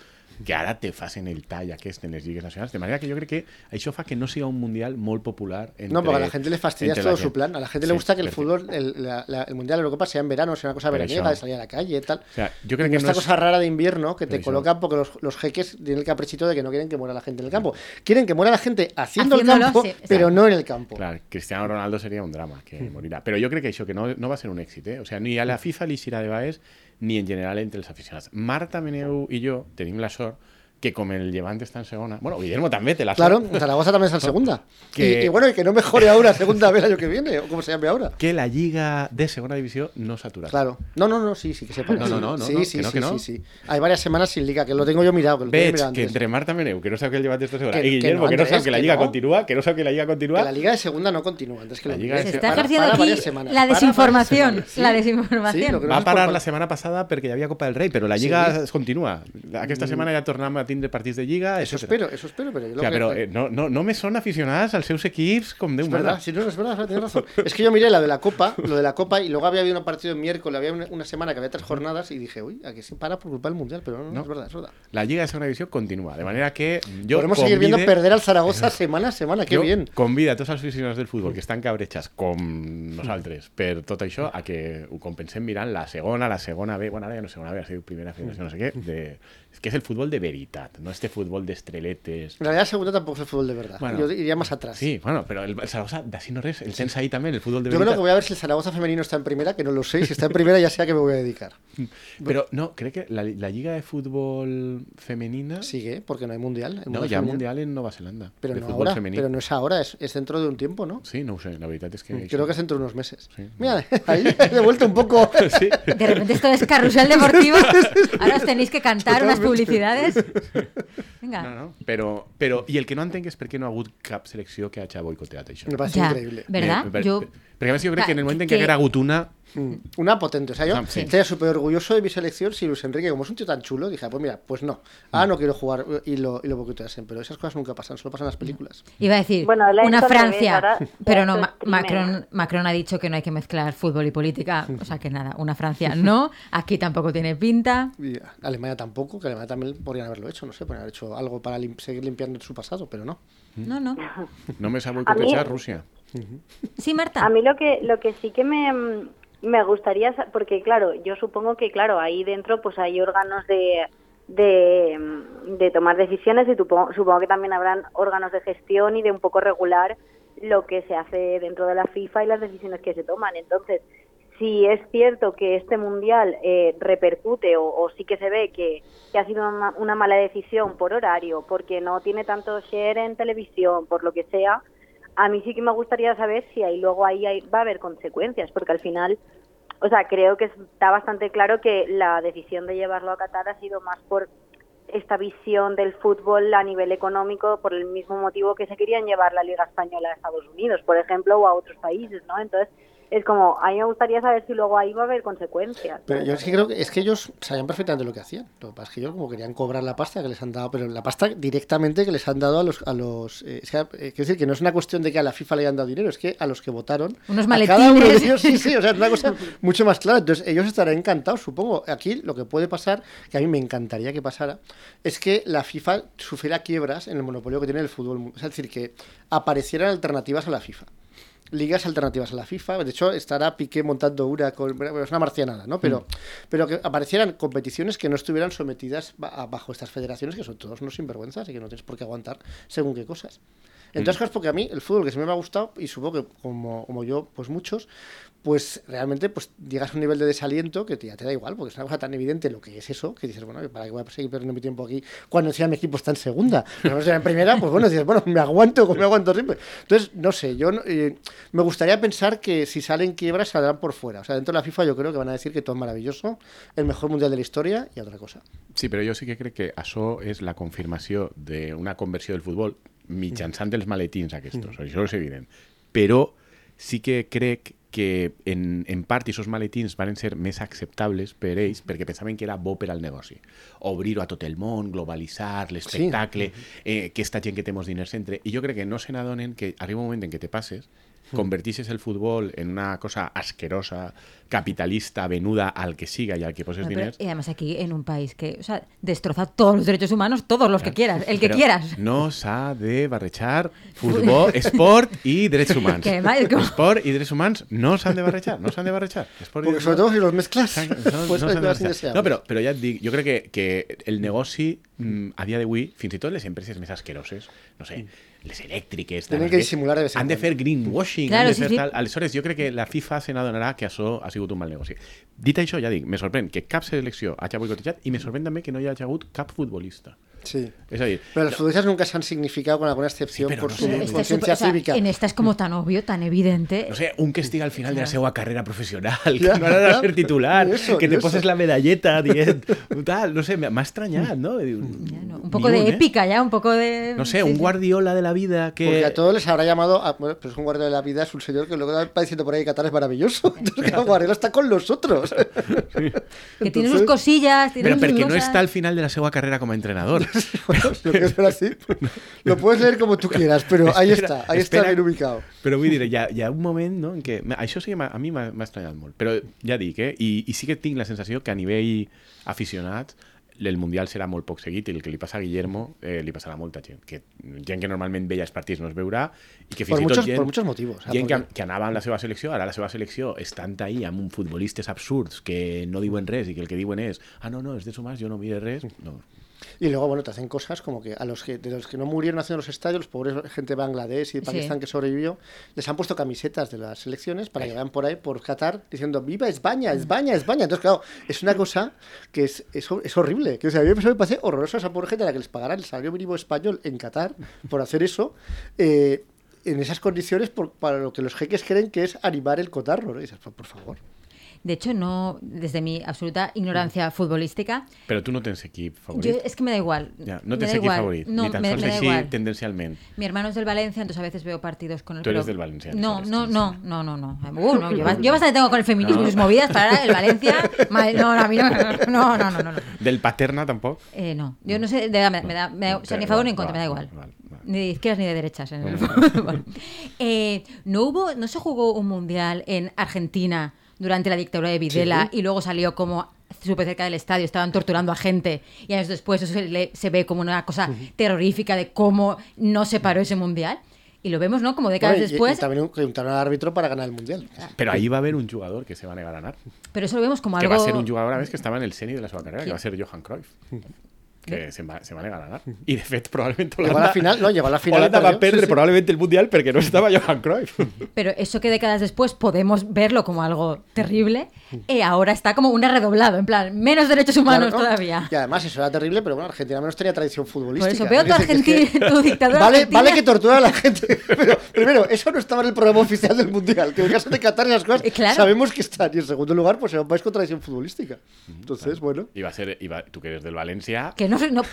que ara te facin el tall aquest en les lligues nacionals, de manera que jo crec que això fa que no siga un mundial molt popular entre, No, porque a la gente le fastidia todo su plan. A la gente le gusta que el fútbol, el, la- la- el Mundial de Eurocopa sea en verano, sea una cosa Pero veraniega, eso- de salir a la calle y tal. O sea, yo creo que esta no es- cosa rara de invierno que te Pero eso- colocan porque los, los jeques tienen el caprichito de que no quieren que muera la gente en el campo. Quieren que muera la gente haciendo Haciéndolo, el campo, sí, pero no en el campo. Clar, Cristiano Ronaldo seria un drama que morirà. Però jo crec que això que no, no va ser un èxit, eh? O sea, ni a la FIFA li serà de baix, ni en general entre els aficionats. Marta Meneu i jo tenim la sort que com el Levante està en segona... Bueno, Guillermo també té la Claro, Zaragoza también está en segunda. Que- Y, y bueno, y que no mejore ahora segunda vez el año que viene, o como se llame ahora. que la Lliga de segona divisió no s'ha aturat. Claro. No, no, no, sí, sí, que sepa. que No, no, no, no, sí, no, sí, que no, sí, que no. sí, sí. Hay varias semanas sin liga, que lo tengo yo mirado. Que lo tengo Veig mirado que entre Marta Meneu, que no sap que el Levante segona, Que- i que Guillermo, no, que no, Andrés, sap que la no. continua, que no sap que la Lliga Que continua... la liga de segunda no continúa. Antes que La Liga de Se está ejerciendo aquí la desinformación. La desinformación. Va no parar la setmana passada perquè hi havia Copa del Rei, però la Lliga continua. Aquesta setmana ja tornem a tindre partits de Lliga, Eso espero, eso espero, pero yo O sea, que- però eh, no, no, només són aficionats als seus equips com Déu verdad, sí, no, es verdad, es verdad, tienes razón. Es que yo miré la de la Copa, lo de la Copa, y luego había habido un partido en miércoles, había una, una semana que había tres jornadas, y dije, uy, aquí se para por culpa del Mundial, pero no, no, No. es verdad, es verdad. La Lliga de segona divisió continua, de manera que jo Podemos seguir viendo convide- perder al Zaragoza semana a semana, qué jo bien. convida a tots els aficionats del futbol que estan cabreixats com nosaltres per tot això a que ho compensem mirant la segona, la segona B, bueno, ara ja no segona B, ha sigut primera federació, no sé què, de, Es que es el fútbol de veritat, no este fútbol de estreletes. En realidad, segunda tampoco es el fútbol de verdad. Bueno. Yo iría más atrás. Sí, bueno, pero el, el Zaragoza, de así no res, el Tensa ahí también, el fútbol de Yo creo veritat. que voy a ver si el Zaragoza femenino está en primera, que no lo sé. Si está en primera, ya sea que me voy a dedicar. Pero no, creo que la, la Liga de Fútbol Femenina. Sigue, porque no hay mundial. el No, mundial ya femenino. mundial en Nueva Zelanda. Pero de no fútbol ahora. femenino. Pero no es ahora, es, es dentro de un tiempo, ¿no? Sí, no sé, la veritat és que... Creo que es dentro de unos meses. Sí. Mira, ahí he devuelto un poco. Sí. De repente esto es carrusel deportivo. Ahora os tenéis que cantar unas publicidades. Venga. No, no, però, però, i el que no entenc és per què no ha hagut cap selecció que hagi boicoteat això. Me parece Ya, increíble. ¿verdad? Eh, per- Yo- per- perquè a més jo crec que en el moment en Que- què haguera hagut una... Mm, Una potente. O sea, yo Ah, sí. estaría súper orgulloso de mi selección si Luis Enrique, como es un tío tan chulo, dije, pues mira, pues no. Ah, no quiero jugar eh, y lo, y lo boicoteasen. Pero esas cosas nunca pasan, solo pasan en las películas. Iba a decir Bueno, una Francia, ahora pero no, Ma-. Macron, Macron ha dicho que no hay que mezclar fútbol y política, o sea que nada, una Francia no, aquí tampoco tiene pinta. Y Alemania tampoco, que Alemania también podrían haberlo hecho, no sé, podrían haber hecho algo para lim- seguir limpiando su pasado, pero no. No, no. Només ha A boicotejat mi- Rússia. Sí, Marta. A mí lo que lo que sí que me, mm, me gustaría, porque claro, yo supongo que claro, ahí dentro pues hay órganos de, de, de tomar decisiones y supongo, supongo que también habrán órganos de gestión y de un poco regular lo que se hace dentro de la FIFA y las decisiones que se toman. Entonces, si es cierto que este mundial eh, repercute o, o sí que se ve que, que ha sido una, una mala decisión por horario, porque no tiene tanto share en televisión, por lo que sea, a mí sí que me gustaría saber si ahí luego ahí hay- va a haber consecuencias, porque al final, o sea, creo que está bastante claro que la decisión de llevarlo a Qatar ha sido más por esta visión del fútbol a nivel económico, por el mismo motivo que se querían llevar la Liga Española a Estados Unidos, por ejemplo, o a otros países, ¿no? Entonces, es como, a mí me gustaría saber si luego ahí va a haber consecuencias. Pero yo sí creo que es que ellos sabían perfectamente lo que hacían. Lo que pasa es que ellos como querían cobrar la pasta que les han dado, pero la pasta directamente que les han dado a los... A los eh, es que, eh, quiero decir que no es una cuestión de que a la FIFA le hayan dado dinero, es que a los que votaron... Unos a cada uno de maletines. ellos, sí, sí, o sea, es una cosa mucho más clara. Entonces ellos estarán encantados, supongo. Aquí lo que puede pasar, que a mí me encantaría que pasara, es que la FIFA sufriera quiebras en el monopolio que tiene el fútbol. Es decir, que aparecieran alternativas a la FIFA ligas alternativas a la FIFA. De hecho, estará Piqué montando una con. bueno, Es una marcianada, ¿no? Pero, pero que aparecieran competiciones que no estuvieran sometidas a- bajo estas federaciones, que son todos unos sinvergüenzas y que no tienes por qué aguantar según qué cosas. Entonces, cosas porque a mí el fútbol que siempre me ha gustado, y supongo que como, como yo, pues muchos, pues realmente pues llegas a un nivel de desaliento que te, ya te da igual, porque es una cosa tan evidente lo que es eso, que dices, bueno, ¿para qué voy a seguir perdiendo mi tiempo aquí cuando encima mi equipo está en segunda? Pero no sé, en primera, pues bueno, dices, bueno, me aguanto me aguanto siempre. Entonces, no sé, yo eh, me gustaría pensar que si salen quiebras saldrán por fuera. O sea, dentro de la FIFA yo creo que van a decir que todo es maravilloso, el mejor mundial de la historia y otra cosa. Sí, però jo sí que crec que això és la confirmació d'una conversió del futbol mitjançant els maletins aquests, això és evident. Però sí que crec que en, en part aquests maletins van ser més acceptables per ells perquè pensaven que era bo per al negoci. Obrir-ho a tot el món, globalitzar l'espectacle, eh, aquesta gent que té molts diners entre... I jo crec que no se n'adonen que arriba un moment en què te passes, convertixes el futbol en una cosa asquerosa, capitalista, venuda al que siga y al que poses No, pero- diners, y además aquí en un país que o sea, destroza todos los derechos humanos, todos los que quieras, el que Però quieras. No s'ha de esport i drets humans. Que mal, com- Esport i drets humans no s'han de barrejar, no s'han de barrejar. Esport i Porque sobre todo si los mezclas, no, pues no hay s'han de. No, però ja et dic, jo crec que, que el negoci mm, a dia d'avui, fins i tot les empreses més asqueroses, no sé, les elèctriques... tal, Tenen que dissimular de vez en Han de fer greenwashing, Claro, han de sí, fer sí. tal... Aleshores, jo crec que la FIFA se n'adonarà que això ha sigut un mal negoci. Dit això, ja dic, me sorprèn que cap selecció hagi boicotejat i me sorprèn també que no hi hagi hagut cap futbolista. Sí. Pero los futbolistas nunca se han significado con alguna excepción Sí, pero por no su sé. Conciencia súper- o sea, cívica. en esta es como tan obvio, tan evidente. no sé, un que estigui al final de la seva carrera professional, que no ha ja. ser titular, eso, que te poses eso. la medalleta tal, no sé, no? Diu, Ya, ¿no? Un poco de ¿eh? épica ya, un poco de... No sé, sí, un. Guardiola de la vida que... Porque a todos les habrá llamado, a- bueno, pero es un guardia de la vida, es un señor que luego va diciendo por ahí que Qatar es maravilloso. Entonces, claro, Guardiola está con los otros. Que tiene sus cosillas, tiene Però sus perquè no està al final de la seva carrera com a entrenador. Bueno, lo que es ver así, lo puedes leer como tú quieras, pero ahí Espera, está, ahí espera. está bien ubicado. Però vull dir, hi ha, hi ha un moment no, en què... Això sí que a mi m'ha estranyat molt. Però ja dic, eh? I, I sí que tinc la sensació que a nivell aficionat el Mundial serà molt poc seguit i el que li passa a Guillermo eh, li passarà a molta gent. Que, gent que normalment veia els partits no es veurà i que fins Por i tot muchos- gent, por muchos motivos, sea, gent que, que anava amb la seva selecció, ara la seva selecció estan ahí amb un futbolistes absurds que no diuen res i que el que diuen és ah, no, no, és de sumars, jo no mire res. No, Y luego, bueno, te hacen cosas como que a los que, de los que no murieron haciendo los estadios, los pobres gente de Bangladesh y de Sí. Pakistán que sobrevivió, les han puesto camisetas de las selecciones para que vayan por ahí, por Qatar, diciendo ¡Viva España, España, España! Entonces, claro, es una cosa que es, es, es horrible. Que, o sea, a mí me parece horroroso a esa pobre gente a la que les pagarán el salario mínimo español en Qatar por hacer eso. eh, en esas condiciones por- para lo que los jeques creen que es animar el cotarro, ¿no? Y dices, por, por favor. De hecho, no, desde mi absoluta ignorancia futbolística, Però tu no tens equip yo, favorit. es que me da igual. No tens equip igual. favorit, No, ni tan me, sols me da així igual. tendencialment. Mi hermano es del Valencia, entonces a veces veo partidos con él. Tú eres pero- del Valencia, No, no, no, no, no, no. Uh, no, yo, ba- yo bastante tengo con el feminismo y sus movidas para el Valencia. no, no, a mí no, no, no, no, no. no. Del Paterna tampoc? Eh, no, yo no sé, de verdad, me, me da, me da- o sea, ni a favor ni en contra, me da igual. vale, vale. Ni de izquierdas ni de derechas en el Vale. fútbol. Eh, no hubo, no se jugó un mundial en Argentina durante la dictadura de Videla y luego salió como súper cerca del estadio, estaban torturando a gente y años después eso se, le- se ve como una cosa terrorífica de cómo no se paró ese mundial. Y lo vemos, ¿no? Como décadas Bueno, y- y, después. también untaron al árbitro para ganar el mundial. Pero ahí va a haber un jugador que se va a negar a ganar. Pero eso lo vemos como Que algo. va a ser un jugador a vez que estava en el seni de la seva carrera, que va a ser Johan Cruyff. Que se va, se va a ganar. I, de fet, probablement Llegó a la final, no, llegó a la final. Holanda va a perdre sí, sí. probablement el Mundial perquè no estava Johan Cruyff. Pero eso que décadas después podemos verlo como algo terrible, y ahora está como una redoblado, en plan, menos derechos humanos Claro, ¿no? todavía. Y además eso era terrible, pero bueno, Argentina menos tenía tradición futbolística. Por eso veo tu, Argentina, que- tu dictadura Vale, argentina. vale que tortura a la gente, pero primero, eso no estaba en el programa oficial del Mundial, que en el caso de Qatar y las cosas Eh, claro. sabemos que están. Y en segundo lugar, pues era un país con tradición futbolística. Entonces, bueno, I va ser, i va, tu que eres del València, Que no, no,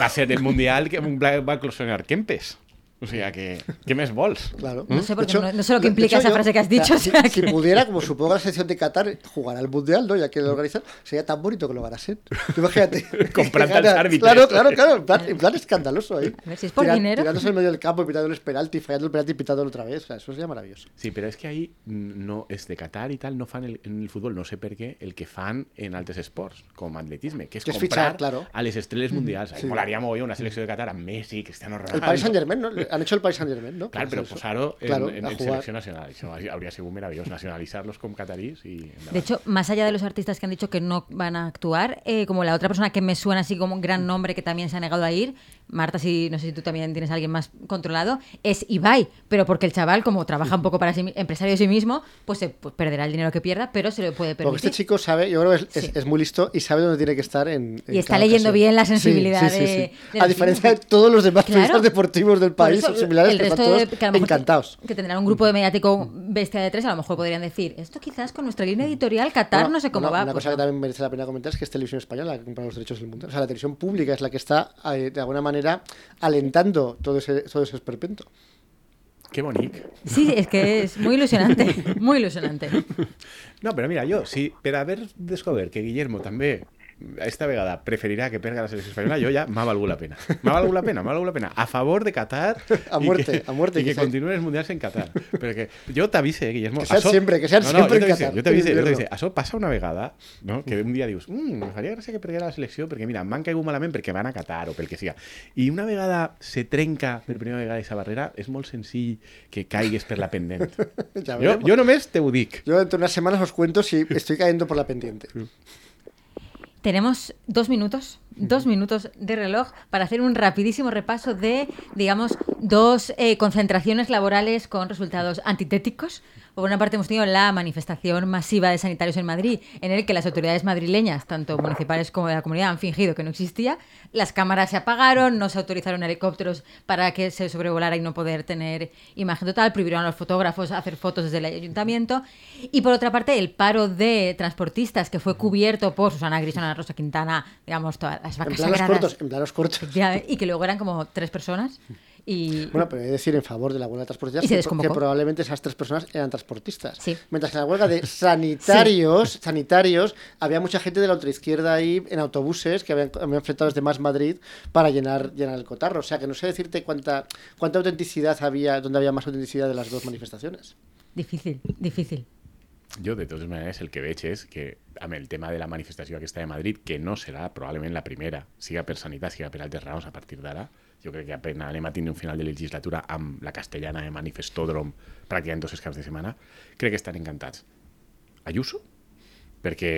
va ser el Mundial que un bla- va eclosionar Kempes. O sea que, què més vols? claro. No sé, porque no- no sé lo que implica esa frase que has dicho, o o sea, si, si que- pudiera, como supongo que la selección de Qatar jugará el Mundial, ¿no? Ya que lo organizan, sería tan bonito que lo ganasen. Imagínate. Comprando a gana- árbitros. Claro, claro, claro. En plan, en plan escandaloso ahí. A ver, si es por dinero. Tirándose en medio del campo y pitándoles penalti, fallando el penalti y pitándolo otra vez. O sea, eso sería maravilloso. Sí, però és que ahí no, és de Qatar i tal, no fan el, en el futbol, no sé per què, el que fan en altres esports, com atletisme, que és Que comprar fitxar, claro. a les estrelles mundials. Sí. Sí. Molaria mogollón una selecció de Qatar amb Messi, Cristiano Ronaldo. El Paris Saint Germain, ¿no? Han hecho el Paris Saint Germain, ¿no? Clar, Pues però eso. posar-ho en, Claro, en, a en jugar. selecció nacional. Això hauria sigut meravellós, nacionalitzar-los com catarís endavant. De hecho, más allá de los artistas que han dicho que no van a actuar, eh, como la otra persona que me suena así como un gran nombre que también se ha negado a ir, Marta, si no sé si tú también tienes a alguien más controlado, es Ibai, pero porque el chaval, como trabaja un poco para sí, empresario de sí mismo, pues, se, pues perderá el dinero que pierda, pero se lo puede Porque permitir. este chico sabe, yo creo que es, Sí. muy listo y sabe dónde tiene que estar en. en Y está leyendo ocasión. bien la sensibilidad de- de A diferencia de todos los demás Claro. periodistas deportivos del país, similares, el que están resto de- que a lo mejor encantados. Que, que tendrán un grupo de mediático bestia de tres, a lo mejor podrían decir, esto quizás con nuestra línea editorial Qatar Bueno, no sé cómo una, va. Una pues cosa que también merece la pena comentar es que es Televisión Española la que compra los derechos del mundo. O sea, la televisión pública es la que está, eh, de alguna manera, alentando todo ese, todo ese esperpento. Que bonic. Sí, es que es muy ilusionante, muy ilusionante. No, però mira, jo, si per haver descobert que Guillermo també esta vegada preferirà que perga la selecció espanyola, jo ja m'ha valgut la pena. M'ha valgut la pena, m'ha valgut la pena. A favor de Qatar A muerte, que, a muerte, i que, continuen els mundials en Qatar. Però que jo t'avise, eh, Guillermo. Que sean siempre, que sean siempre jo en t'avise, Qatar. Jo t'avise, jo Invierno. t'avise. Això passa una vegada, no? que un dia dius, mmm, me faria gràcia que perguera la selecció perquè, mira, m'han caigut malament perquè van a Qatar o pel que siga. I una vegada se trenca per primera vegada aquesta barrera, és molt senzill que caigues per la pendent. Ya jo, jo només te ho dic. Yo dentro de unas semanas os cuento si estoy cayendo por la pendiente. Tenemos dos minutos, dos minutos de reloj para hacer un rapidísimo repaso de, digamos, dos eh, concentraciones laborales con resultados antitéticos. Por una parte hemos tenido la manifestación masiva de sanitarios en Madrid, en el que las autoridades madrileñas, tanto municipales como de la comunidad, han fingido que no existía. Las cámaras se apagaron, no se autorizaron helicópteros para que se sobrevolara y no poder tener imagen total, prohibieron a los fotógrafos hacer fotos desde el ayuntamiento. Y por otra parte, el paro de transportistas que fue cubierto por Susana Grisona, Ana Rosa Quintana, digamos, todas las En vacas planos sagradas. cortos, en planos cortos. Ya, y que luego eran como tres personas. Y Bueno, pero he de decir en favor de la huelga de transportistas que, probablemente esas tres personas eran transportistas. Sí. Mientras que en la huelga de sanitarios, sanitarios, había mucha gente de la ultraizquierda ahí en autobuses que habían, habían enfrentado desde Más Madrid para llenar, llenar el cotarro. O sea que no sé decirte cuánta, cuánta autenticidad había, dónde había más autenticidad de las dos manifestaciones. difícil, difícil. Jo, de totes maneres, el que veig és que amb el tema de la manifestació aquesta de Madrid, que no serà probablement la primera, siga per sanitat, siga per altres raons a partir d'ara, jo crec que apenas anem a tindre un final de legislatura amb la castellana de manifestòdrom pràcticament els caps de setmana, crec que estan encantats. Ayuso? Perquè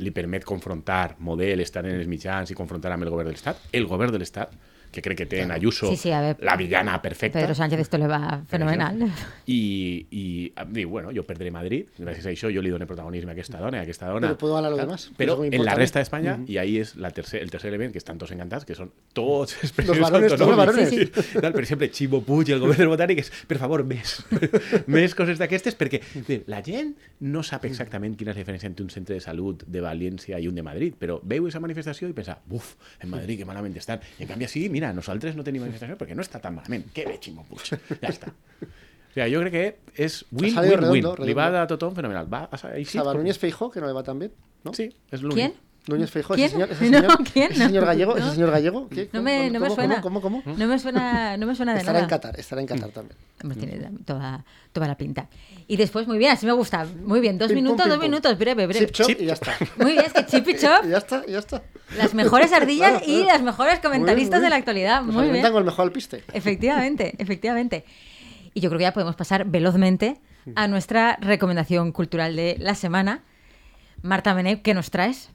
li permet confrontar model, estar en els mitjans i confrontar amb el govern de l'Estat, el govern de l'Estat, que crec que té en Ayuso Sí, sí, a ver, la villana perfecta. Pedro Sánchez esto le va fenomenal. I em diu, bueno, jo perdré Madrid, gràcies a això jo li dono protagonisme a aquesta dona, a aquesta dona. Però puedo ganar lo demás, molt en la resta d'Espanya, i ahí és la tercer, el tercer element, que estan tots encantats, que tots els presidents varones, tots los varones. Sí. Tal, per exemple, Ximo Puig el del Botànic és, per favor, més, més coses d'aquestes, perquè la gent no sap exactament quina és la diferència entre un centre de salut de València i un de Madrid, però veu aquesta manifestació i pensa, buf, en Madrid que malament estan. I en canvi, sí, mira, nosaltres no tenim manifestació perquè no està tan malament. Que bé, Ximo Puig. Ja està. O sea, jo crec que és win-win-win. redondo, Li va a tothom fenomenal. Va a així. Saba com- Núñez Feijó, que no le va tan bien, ¿no? Sí, és l'únic. ¿Quién? Núñez Feijó, ¿Quién? ese señor, ese No, señor, ¿quién? ese señor No. gallego, ese señor gallego, ¿qué? No me, no me ¿Cómo, suena. ¿Cómo, cómo, cómo? No me suena, no me suena de Estará nada. en Qatar, estará en Qatar también. Tiene toda, toda la pinta. Y después, muy bien, así me gusta. Muy bien, dos Pim, minutos, dos pum. minutos, breve, breve. Chip chop Chip y ya está. Muy bien, es que Chip y Chop, Y ya está, ya está. las mejores ardillas Claro, y las mejores comentaristas Muy bien, muy de la actualidad. Nos Muy bien. con el mejor alpiste. Efectivamente, efectivamente. Y yo creo que ya podemos pasar velozmente a nuestra recomendación cultural de la semana. Marta Meneu, ¿qué nos traes?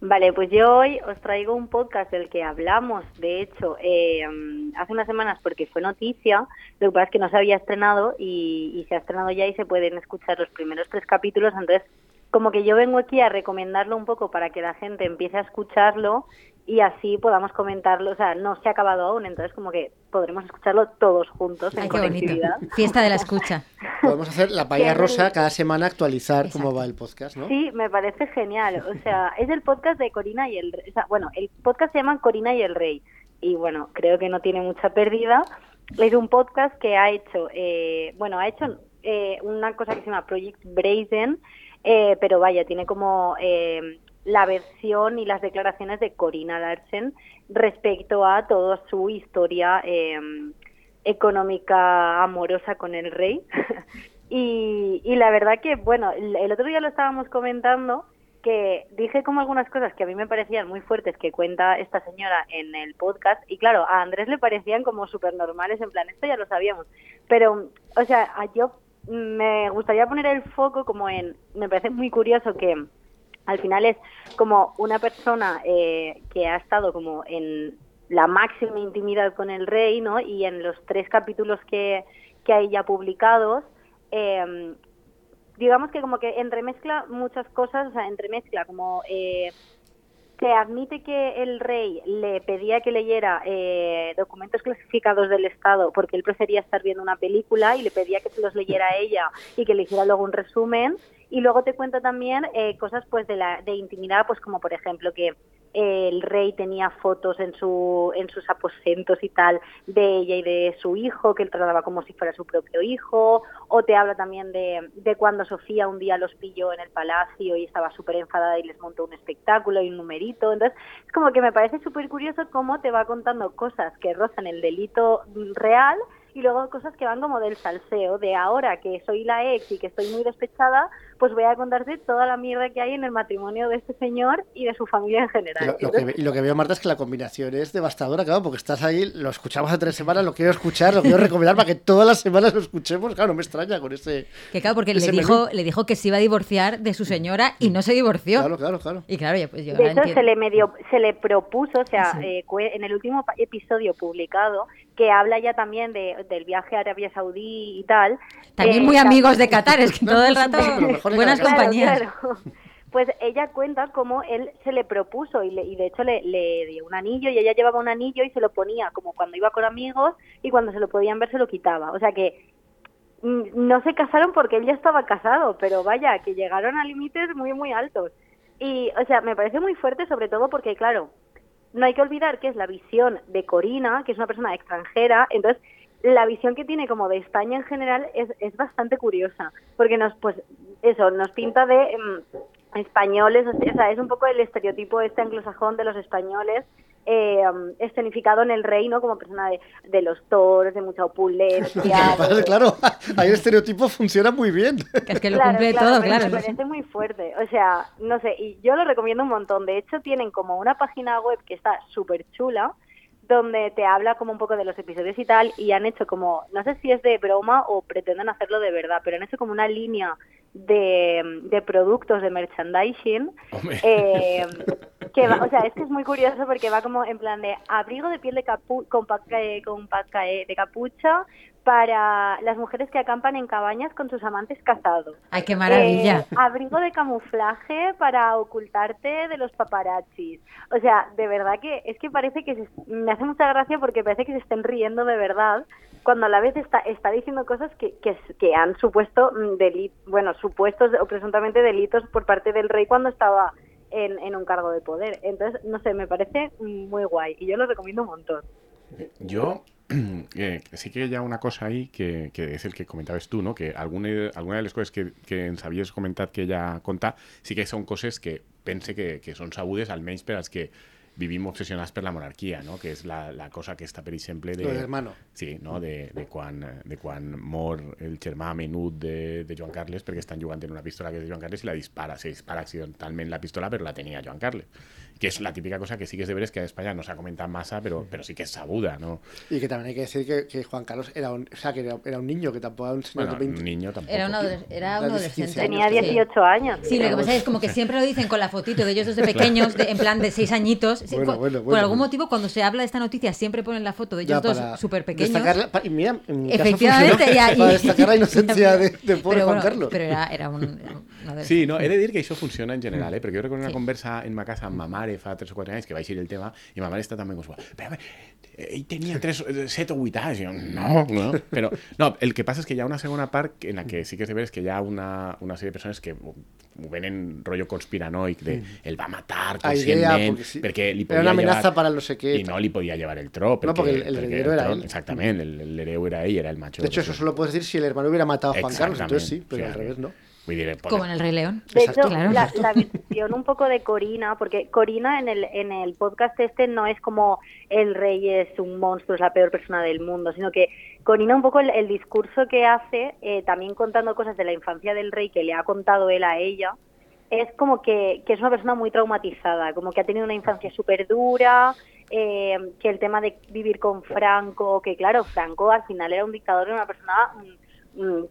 Vale, pues yo hoy os traigo un podcast del que hablamos, de hecho, eh, hace unas semanas porque fue noticia, lo que pasa es que no se había estrenado y, y se ha estrenado ya y se pueden escuchar los primeros tres capítulos, entonces como que yo vengo aquí a recomendarlo un poco para que la gente empiece a escucharlo y así podamos comentarlo, o sea, no se ha acabado aún, entonces como que podremos escucharlo todos juntos en Ay, qué bonito. Fiesta de la escucha. Podemos hacer la paella rosa cada semana, actualizar Exacto. cómo va el podcast, ¿no? Sí, me parece genial. O sea, es el podcast de Corina y el Rey. O sea, bueno, el podcast se llama Corina y el Rey. Y bueno, creo que no tiene mucha pérdida. Es un podcast que ha hecho, eh, bueno, ha hecho eh, una cosa que se llama Project Brazen, eh, pero vaya, tiene como eh, la versión y las declaraciones de Corina Larsen respecto a toda su historia eh, económica amorosa con el rey. y, y la verdad que, bueno, el, otro día lo estábamos comentando que dije como algunas cosas que a mí me parecían muy fuertes que cuenta esta señora en el podcast y claro, a Andrés le parecían como súper normales, en plan, esto ya lo sabíamos, pero, o sea, yo me gustaría poner el foco como en, me parece muy curioso que al final es como una persona eh, que ha estado como en la máxima intimidad con el rey, ¿no? Y en los tres capítulos que, que hay ya publicados, eh, digamos que como que entremezcla muchas cosas, o sea, entremezcla como eh, se admite que el rey le pedía que leyera eh, documentos clasificados del Estado porque él prefería estar viendo una película y le pedía que se los leyera a ella y que le hiciera luego un resumen y luego te cuenta también eh, cosas pues de la de intimidad pues como por ejemplo que eh, el rey tenía fotos en su en sus aposentos y tal de ella y de su hijo que él trataba como si fuera su propio hijo. O te habla también de, de cuando Sofía un día los pilló en el palacio y estaba súper enfadada y les montó un espectáculo y un numerito. Entonces es como que me parece súper curioso cómo te va contando cosas que rozan el delito real y luego cosas que van como del salseo, de ahora que soy la ex y que estoy muy despechada, pues voy a contarte toda la mierda que hay en el matrimonio de este señor y de su familia en general. lo, lo que, ve- y lo que veo, Marta, es que la combinación es devastadora, claro, porque estás ahí, lo escuchamos hace tres semanas, lo quiero escuchar, lo quiero recomendar para que todas las semanas lo escuchemos. Claro, no me extraña con ese. Que claro, porque le dijo, menú. le dijo que se iba a divorciar de su señora y no se divorció. Claro, claro, claro. Y claro, ya pues yo De hecho, entiendo. se le medio, se le propuso, o sea, Sí. eh, en el último episodio publicado, que habla ya también de, del viaje a Arabia Saudí y tal. También eh, muy amigos de Qatar, es que No, todo el rato sí, pero mejor buenas compañías. Claro, claro. Pues ella cuenta cómo él se le propuso y, le- y de hecho le, le dio un anillo y ella llevaba un anillo y se lo ponía como cuando iba con amigos y cuando se lo podían ver se lo quitaba. O sea que mm, no se casaron porque él ya estaba casado, pero vaya, que llegaron a límites muy, muy altos. Y, o sea, me parece muy fuerte sobre todo porque, claro, no hay que olvidar que es la visión de Corina, que es una persona extranjera, entonces la visión que tiene como de España en general es, es bastante curiosa, porque nos, pues, eso, nos pinta de em, españoles, o sea, es un poco el estereotipo este anglosajón de los españoles, eh, em, escenificado en el reino como persona de, de los toros, de mucha opulencia. De- claro, ahí el estereotipo funciona muy bien. Que es que lo Claro, cumple claro, todo, claro. Me parece muy fuerte. O sea, no sé, y yo lo recomiendo un montón. De hecho, tienen como una página web que está súper chula, donde te habla como un poco de los episodios y tal, y han hecho como, no sé si es de broma o pretenden hacerlo de verdad, pero han hecho como una línea de, de productos de merchandising. Eh, que va- o sea, es que es muy curioso porque va como en plan de abrigo de piel de capu con, paca- eh, con paca- eh, de capucha para las mujeres que acampan en cabañas con sus amantes casados. Ay, qué maravilla. Eh, abrigo de camuflaje para ocultarte de los paparazzis. O sea, de verdad que es que parece que se- me hace mucha gracia porque parece que se estén riendo de verdad cuando a la vez está, está diciendo cosas que, que, han supuesto delitos, bueno, supuestos o presuntamente delitos por parte del rey cuando estaba en, en un cargo de poder. Entonces, no sé, me parece muy guay y yo lo recomiendo un montón. Yo eh, sí que hi ha una cosa ahí que, que és el que comentaves tu, no? que alguna, alguna de les coses que, que ens havies comentat que ella conta sí que són coses que pense que, que són sabudes, almenys per als que vivim obsessionats per la monarquia, no? que és la, la cosa aquesta, per exemple, de... Lo del hermano. Sí, no? de, de, quan, de quan mor el germà menut de, de Joan Carles perquè estan jugant en una pistola que és de Joan Carles i la dispara, se dispara accidentalment la pistola però la tenia Joan Carles que és la típica cosa que sí que és de veres que a Espanya no s'ha comentat massa però, però sí que és sabuda, no? Y que también hay que decir que, que Juan Carlos era un, o sea, que era, era un niño, que tampoco era un señor Bueno, de 20. un niño tampoco. Era, un era adolescente. 15 Tenía años, Sí. 18 años. Sí, lo que pasa es como que siempre lo dicen con la fotito de ellos dos de pequeños, de- en plan de seis añitos. Sí, Bueno, por, bueno, por bueno, algún motivo, cuando se habla de esta noticia, siempre ponen la foto de ellos Ya, dos para súper pequeños. destacar la- y mira, en mi caso Efectivamente, funcionó, ya, y- para destacar la inocencia de, de pobre pero Juan bueno, Carlos. Pero era, era un, era un adolescente. Sí, no, he de dir que això funciona en general, eh? perquè jo recordo una Sí. conversa en ma casa amb ma mare fa 3 o 4 anys que va eixir el tema i ma mare està també com però, ell tenia 3, 7 o 8 anys. Jo, no, no. Però, no, el que passa és que hi ha una segona part en la que sí que és de veres que hi ha una, una sèrie de persones que ho, venen rotllo conspiranoic de el va matar Ah, idea, conscientment porque sí. perquè li Era una amenaza llevar, para no sé qué. i no li podia llevar el tro perquè, No, perquè el- el perquè heredero era él. exactament, el, el hereu era ell, era el macho De hecho, eso solo puedes decir si el hermano hubiera matado a Juan Carlos, entonces sí, pero al revés no. Como en el Rey León. De Exacto. hecho, Claro. la, la visión un poco de Corina, porque Corina en el, en el podcast este no es como el rey es un monstruo, es la peor persona del mundo, sino que Corina un poco el, el discurso que hace, eh, también contando cosas de la infancia del rey que le ha contado él a ella, es como que, que es una persona muy traumatizada, como que ha tenido una infancia súper dura, eh, que el tema de vivir con Franco, que claro, Franco al final era un dictador, era una persona mm,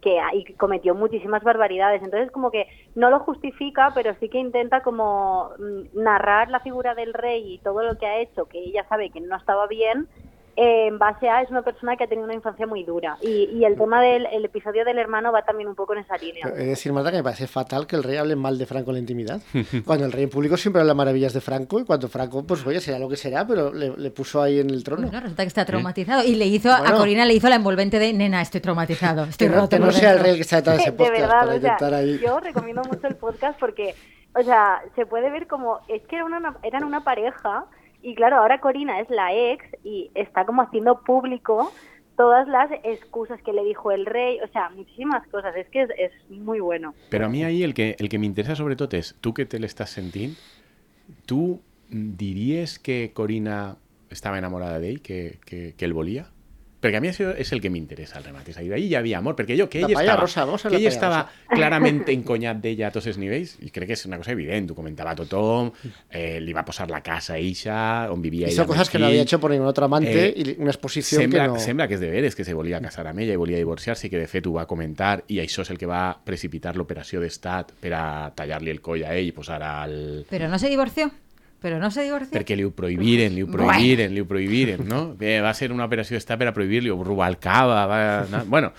que y que cometió muchísimas barbaridades. Entonces como que no lo justifica, pero sí que intenta como mm, narrar la figura del rey y todo lo que ha hecho, que ella sabe que no estaba bien, eh, en base a es una persona que ha tenido una infancia muy dura. Y, y el tema del el episodio del hermano va también un poco en esa línea. De decir, Marta, que me parece fatal que el rey hable mal de Franco en la intimidad. Cuando el rey en público siempre habla maravillas de Franco y cuando Franco, pues oye, será lo que será, pero le, le puso ahí en el trono. Bueno, resulta que está traumatizado. Y le hizo, a. Corina le hizo la envolvente de nena, estoy traumatizado, estoy que no, roto. que no por sea el dentro". rey el que está detrás de ese de podcast verdad, para o sea, intentar ahí. yo recomiendo mucho el podcast porque, o sea, se puede ver como, es que era una, eran una pareja y claro, ahora Corina es la ex y está como haciendo público todas las excusas que le dijo el rey, o sea, muchísimas cosas, es que es, es muy bueno. Però a mi ahir el que, el que m'interessa sobretot és, tu que te l'estàs sentint, tu diries que Corina estava enamorada d'ell, que, que, que el volia? Perquè a mi això és el que m'interessa al remat. És a dir, ahir hi havia amor, perquè jo, que La ell estava, rosa, vamos a que la ell paella estava rosa. clarament enconyat d'ella a tots els nivells, i crec que és una cosa evident, ho comentava tothom, eh, li va posar la casa a eixa, on vivia ella Hizo amb cosas que no había hecho por ningún otro amante Eh, y una exposición Sembla, que no. sembla que és de veres que se volia casar amb ella i volia divorciar-se i que de fet ho va comentar i això és el que va precipitar l'operació d'estat per a tallar-li el coll a ell i posar al... Pero no se divorció. Pero no se divorció. perquè li ho prohibiren, li ho prohibiren, li ho prohibiren, no? Que va ser una operació d'estat per a prohibir-li, Rubalcaba, va. Bueno,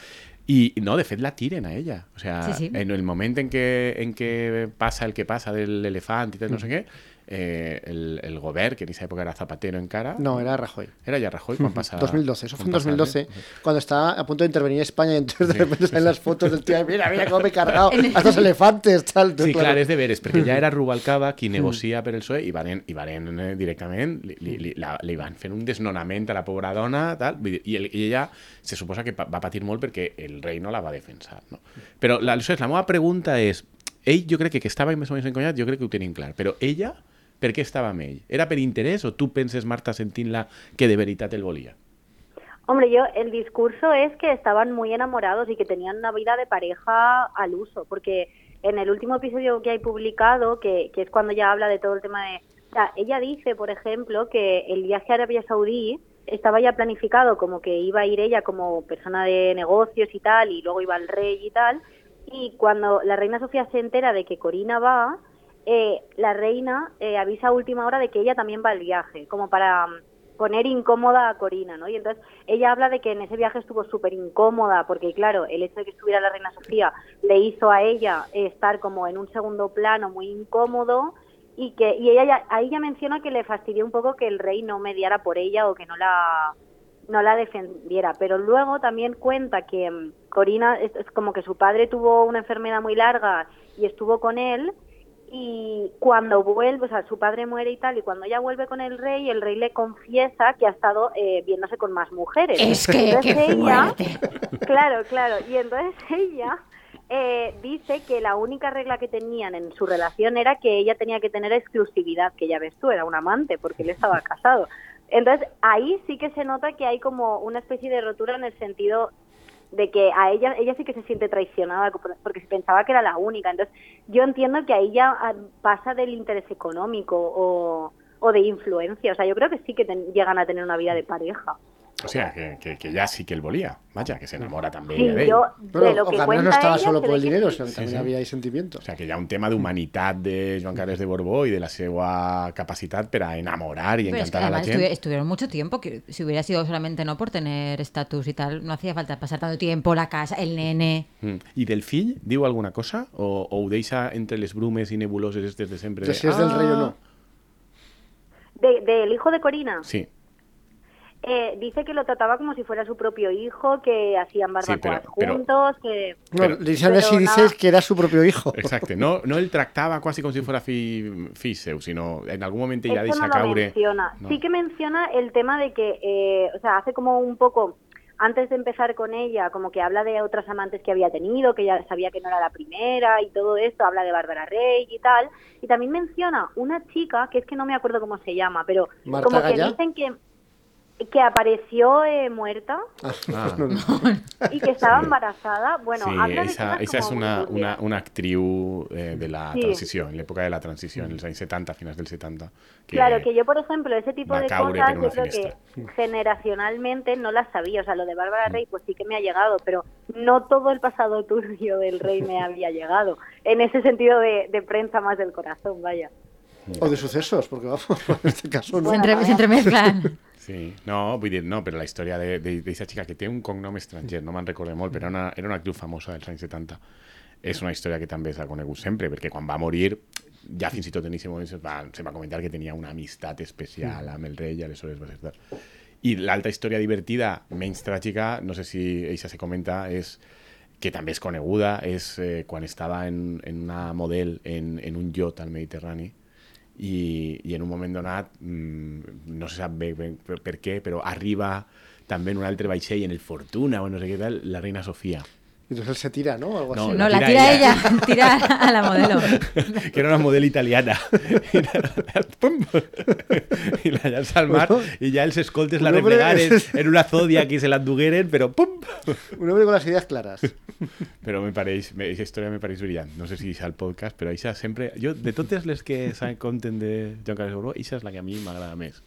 i no, de fet la tiren a ella. O sea, Sí, sí. en el moment en què, en què passa el que passa del elefant i tal, no sé què, eh, el, el que en esa època era Zapatero encara... No, era Rajoy. Era ya Rajoy quan passa... 2012, eso fue en quan passa, 2012, eh? cuando estaba a punto de intervenir España y entonces de repente salen las fotos del tío, mira, mira cómo me he cargado a estos elefantes, tal. Sí, claro. clar, és de veres, perquè ja era Rubalcaba qui negocia per el PSOE i varen, i varen eh, directament, li, li, li, la, li van fer un desnonament a la pobra dona, tal, i, el, i ella se suposa que va patir molt perquè el rei no la va defensar. No? Però la, aleshores, la meva pregunta és, ell jo crec que, que estava més o menys enconyat, jo crec que ho tenim clar, però ella, per què estava amb ell? Era per interès o tu penses, Marta, sentint-la, que de veritat el volia? Hombre, yo, el discurso es que estaban muy enamorados y que tenían una vida de pareja al uso, porque en el último episodio que hay publicado, que, que es cuando ya habla de todo el tema de... o sea, ella dice, por ejemplo, que el viaje a Arabia Saudí estaba ya planificado como que iba a ir ella como persona de negocios y tal, y luego iba el rey y tal, y cuando la reina Sofía se entera de que Corina va, eh, la reina eh, avisa a última hora de que ella también va al viaje, como para mm, poner incómoda a Corina, ¿no? Y entonces ella habla de que en ese viaje estuvo súper incómoda, porque claro, el hecho de que estuviera la reina Sofía le hizo a ella estar como en un segundo plano muy incómodo y que y ella ya- ahí ya menciona que le fastidió un poco que el rey no mediara por ella o que no la no la defendiera, pero luego también cuenta que mm, Corina es, es como que su padre tuvo una enfermedad muy larga y estuvo con él y cuando vuelve, o sea, su padre muere y tal, y cuando ella vuelve con el rey, el rey le confiesa que ha estado eh, viéndose con más mujeres. Es que, Entonces qué ella-. Claro, claro. Y entonces ella eh, dice que la única regla que tenían en su relación era que ella tenía que tener exclusividad, que ya ves tú, era un amante, porque él estaba casado. Entonces ahí sí que se nota que hay como una especie de rotura en el sentido de que a ella ella sí que se siente traicionada porque pensaba que era la única. Entonces yo entiendo que ahí ya ah, pasa del interés económico o, o de influencia. O sea, yo creo que sí que ten- llegan a tener una vida de pareja. O sea, que, que, que ya sí que él volía. Vaya, que se enamora también Sí, de él. yo Pero de lo que cuenta no estaba ella, solo por el dinero, sí. sino que también sí. había ahí sentimientos. O sea, que ha un tema d'humanitat de Joan Carles de Borbó i de la seva capacitat per a enamorar i Pero es que encantar a la además gent. estuvi- estuvieron mucho tiempo, que si hubiera sido solamente no por tener estatus y tal, no hacía falta pasar tanto tiempo, la casa, el nene. Mm. I del fill diu alguna cosa? O, o deixa entre les brumes i nebuloses estes de sempre? De si es del rey o no. De- Del hijo de Corina. Sí, Eh, dice que lo trataba como si fuera su propio hijo, que hacían barbacoas pero- pero- juntos, que... No, Pero- dice si nada. dices que era su propio hijo. exacte. No, no el tractava quasi com si fos fill, fill seu, sinó en algun moment ella Eso deixa no caure... menciona. No. Sí que menciona el tema de que, eh, o sea, hace como un poco, antes de empezar con ella, como que habla de otras amantes que había tenido, que ya sabía que no era la primera y todo esto, habla de Bárbara Rey y tal. Y también menciona una chica, que es que no me acuerdo cómo se llama, pero ¿Marta como que dicen que que apareció eh, muerta Ah. No, no. y que estaba embarazada. Bueno, sí, habla de esa, como una, una, una actriu eh, de la Sí. transició, en l'època de la transició, en anys 70, finals del 70. Que, Claro, que yo, por ejemplo, ese tipo de cosas, yo creo que generacionalmente no las sabía. O sea, lo de Mm. Bárbara Rey, pues sí que me ha llegado, pero no todo el pasado turbio del rey me había llegado. En ese sentido de, de prensa más del corazón, vaya. O de sucesos, porque vamos, en este caso no. Se, entre- se entremezclan. Sí, no, vull dir, no, però la història d'aquesta xica que té un cognom estranger, no me'n recordo molt, però era una, era una actriu famosa dels anys 70. És una història que també s'ha conegut sempre, perquè quan va morir, ja fins i tot en aquest moment se va, se va comentar que tenia una amistat especial amb el rei i aleshores va ser tal. I l'altra història divertida, menys tràgica, no sé si eixa se comenta, és que també és coneguda, és eh, quan estava en, en una model en, en un iot al Mediterrani i, i en un moment donat, mm, no se sap bé, per què, però arriba també en un altre vaixell, en el Fortuna o no sé què tal, la reina Sofia. Y entonces él se tira, ¿no? Algo No, así. No, la la tira tira ella. ella, tira a la modelo. que era una model italiana. Pum! I la llança al mar Bueno, i ja els escoltes la replegaren en una zodia que se l'endugueren, però pum! Un hombre con las ideas claras. Però me pareix, me, aquesta història me pareix brillant. No sé si és al podcast, però això sempre... Jo, de totes les que s'han conten de Joan Carles Borbó, això és la que a mi m'agrada més.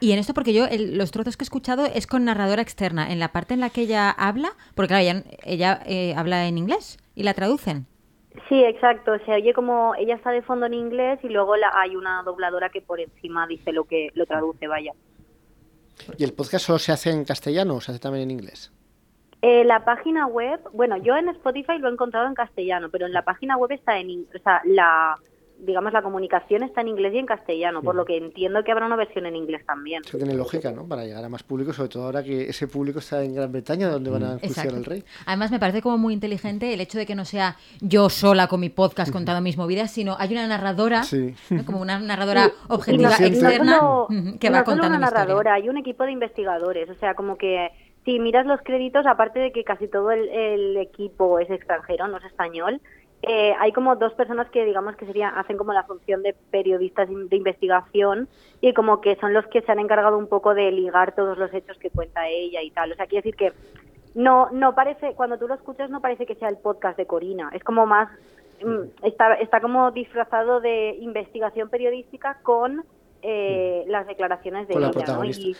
Y en esto, porque yo el- los trozos que he escuchado es con narradora externa. En la parte en la que ella habla, porque claro, ella, ella eh, habla en inglés y la traducen. Sí, exacto. Se oye como ella está de fondo en inglés y luego la, hay una dobladora que por encima dice lo que lo traduce, vaya. ¿Y el podcast solo se hace en castellano o se hace también en inglés? Eh, la página web, bueno, yo en Spotify lo he encontrado en castellano, pero en la página web está en, in- o sea, la, digamos, la comunicación está en inglés y en castellano, por lo que entiendo que habrá una versión en inglés también. Eso tiene lógica, ¿no? Para llegar a más público, sobre todo ahora que ese público está en Gran Bretaña, donde van a enjuiciar al rey. Además, me parece como muy inteligente el hecho de que no sea yo sola con mi podcast contando mis movidas, sino hay una narradora, Sí. ¿no? como una narradora Y objetiva no- y no externa solo- que va no solo contando una narradora, hay un equipo de investigadores, o sea, como que si miras los créditos, aparte de que casi todo el, el equipo es extranjero, no es español, eh, hay como dos personas que digamos que serían hacen como la función de periodistas de investigación y como que son los que se han encargado un poco de ligar todos los hechos que cuenta ella y tal. O sea, quiere decir que no no parece cuando tú lo escuchas no parece que sea el podcast de Corina, es como más mm, está está como disfrazado de investigación periodística con eh, las declaraciones de Con la ella, ¿no? protagonista. Y,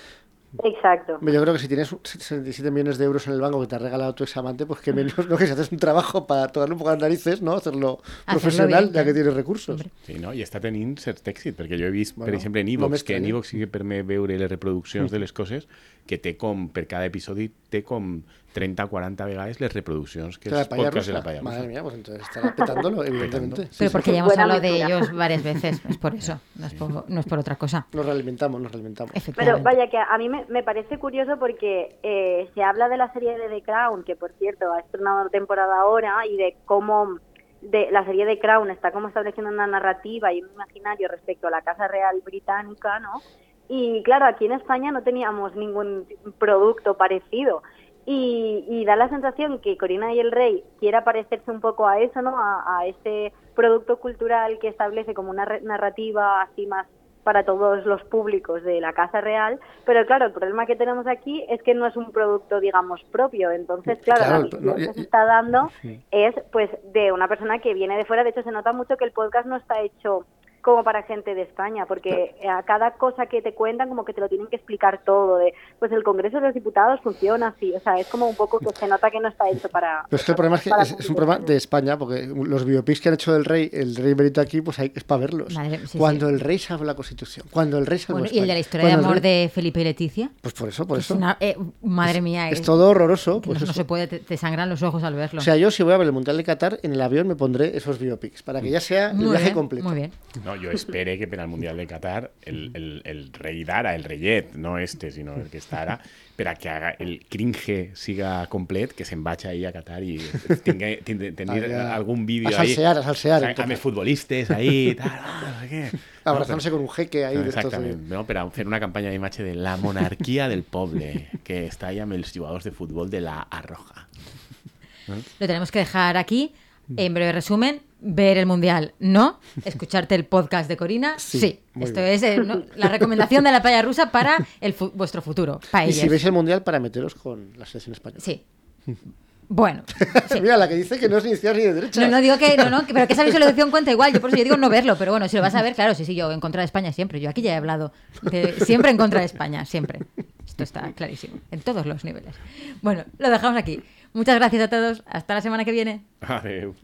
Exacto. Yo creo que si tienes 67 millones de euros en el banco que te ha regalado tu examante, pues que menos, ¿no? Que si haces un trabajo para tocarle un poco las narices, ¿no? Hacerlo, Hacerlo profesional, bien, ya que tienes recursos. Sí, no? I està tenint certs èxits, perquè jo he vist, Bueno, per exemple, en no Evox, que en. Evox sí que permet veure les reproduccions de les coses, que té com, per cada episodi, té com 30-40 vegades les reproduccions que palla podcast de la rusa. palla Madre mía, pues entonces estará petándolo, evidentemente. Sí, Pero sí. porque ya hemos Buena hablado de ellos varias veces, es por eso, no es por, no es por otra cosa. Nos realimentamos, nos realimentamos. Pero vaya que a mí me, me parece curioso porque eh, se habla de la serie de The Crown, que por cierto ha estrenado temporada ahora, y de cómo de la serie de Crown está como estableciendo una narrativa y un imaginario respecto a la Casa Real británica, ¿no? Y claro, aquí en España no teníamos ningún producto parecido. Y, y da la sensación que Corina y el Rey quiera parecerse un poco a eso, ¿no? A, a ese producto cultural que establece como una re- narrativa así más para todos los públicos de la Casa Real, pero claro, el problema que tenemos aquí es que no es un producto, digamos, propio. Entonces, claro, Claro, la visión no, que se está dando es pues de una persona que viene de fuera. De hecho, se nota mucho que el podcast no está hecho como para gente de España, porque a cada cosa que te cuentan como que te lo tienen que explicar todo, de pues el Congreso de los Diputados funciona así, o sea, es como un poco que se nota que no está hecho para... Pero es que el problema es que es, es un problema de España, porque los biopics que han hecho del rey, el rey Benito aquí, pues hay, es para verlos. Madre- sí, cuando sí. el rey salvó la Constitución, cuando el rey Bueno, y el de la historia de amor rey- de Felipe y Leticia. Pues por eso, por es eso. una- eh, madre mía, Es todo horroroso. que Pues no, se puede, te, te sangran los ojos al verlo. O sea, yo si voy a ver el Mundial de Qatar, en el avión me pondré esos biopics, para que ya sea el viaje bien, completo. muy bien. No, jo espere que per al Mundial de Qatar el, el, el rei d'ara, el reiet, no este, sinó el que està ara, per a que haga el cringe siga complet, que se'n vaig ahir a Qatar tingui, tenir Allà. algun vídeo A salsear, a salsear, entonces. amb els futbolistes ahí, tal, ah, no sé. Abrazándose con un jeque ahí. de estos de- Exactament, no? per a fer una campanya d'imatge de la monarquia del poble, que està ahí amb els jugadors de futbol de la Arroja. Lo tenemos que dejar aquí. En breve resumen, ver el mundial, no. Escucharte el podcast de Corina, Sí, Esto bien. es eh, ¿no? la recomendación de la playa rusa para el fu- vuestro futuro. Y Paellas. si veis el Mundial, para meteros con la selección española. Sí. Bueno. sí. Mira, la que dice que no es ni izquierda ni de derecha. No, no digo que no, no, que- pero que esa visualización cuenta igual. Yo por eso yo digo no verlo, pero bueno, si lo vas a ver, claro, sí, sí, yo en contra de España siempre. Yo aquí ya he hablado de- siempre en contra de España, siempre. Esto está clarísimo, en todos los niveles. Bueno, lo dejamos aquí. Muchas gracias a todos. Hasta la semana que viene. Adeu.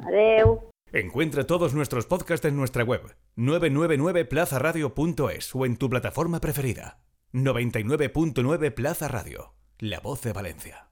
Encuentra todos nuestros podcasts en nuestra web 999plazaradio.es o en tu plataforma preferida. 99.9 Plaza Radio, la voz de Valencia.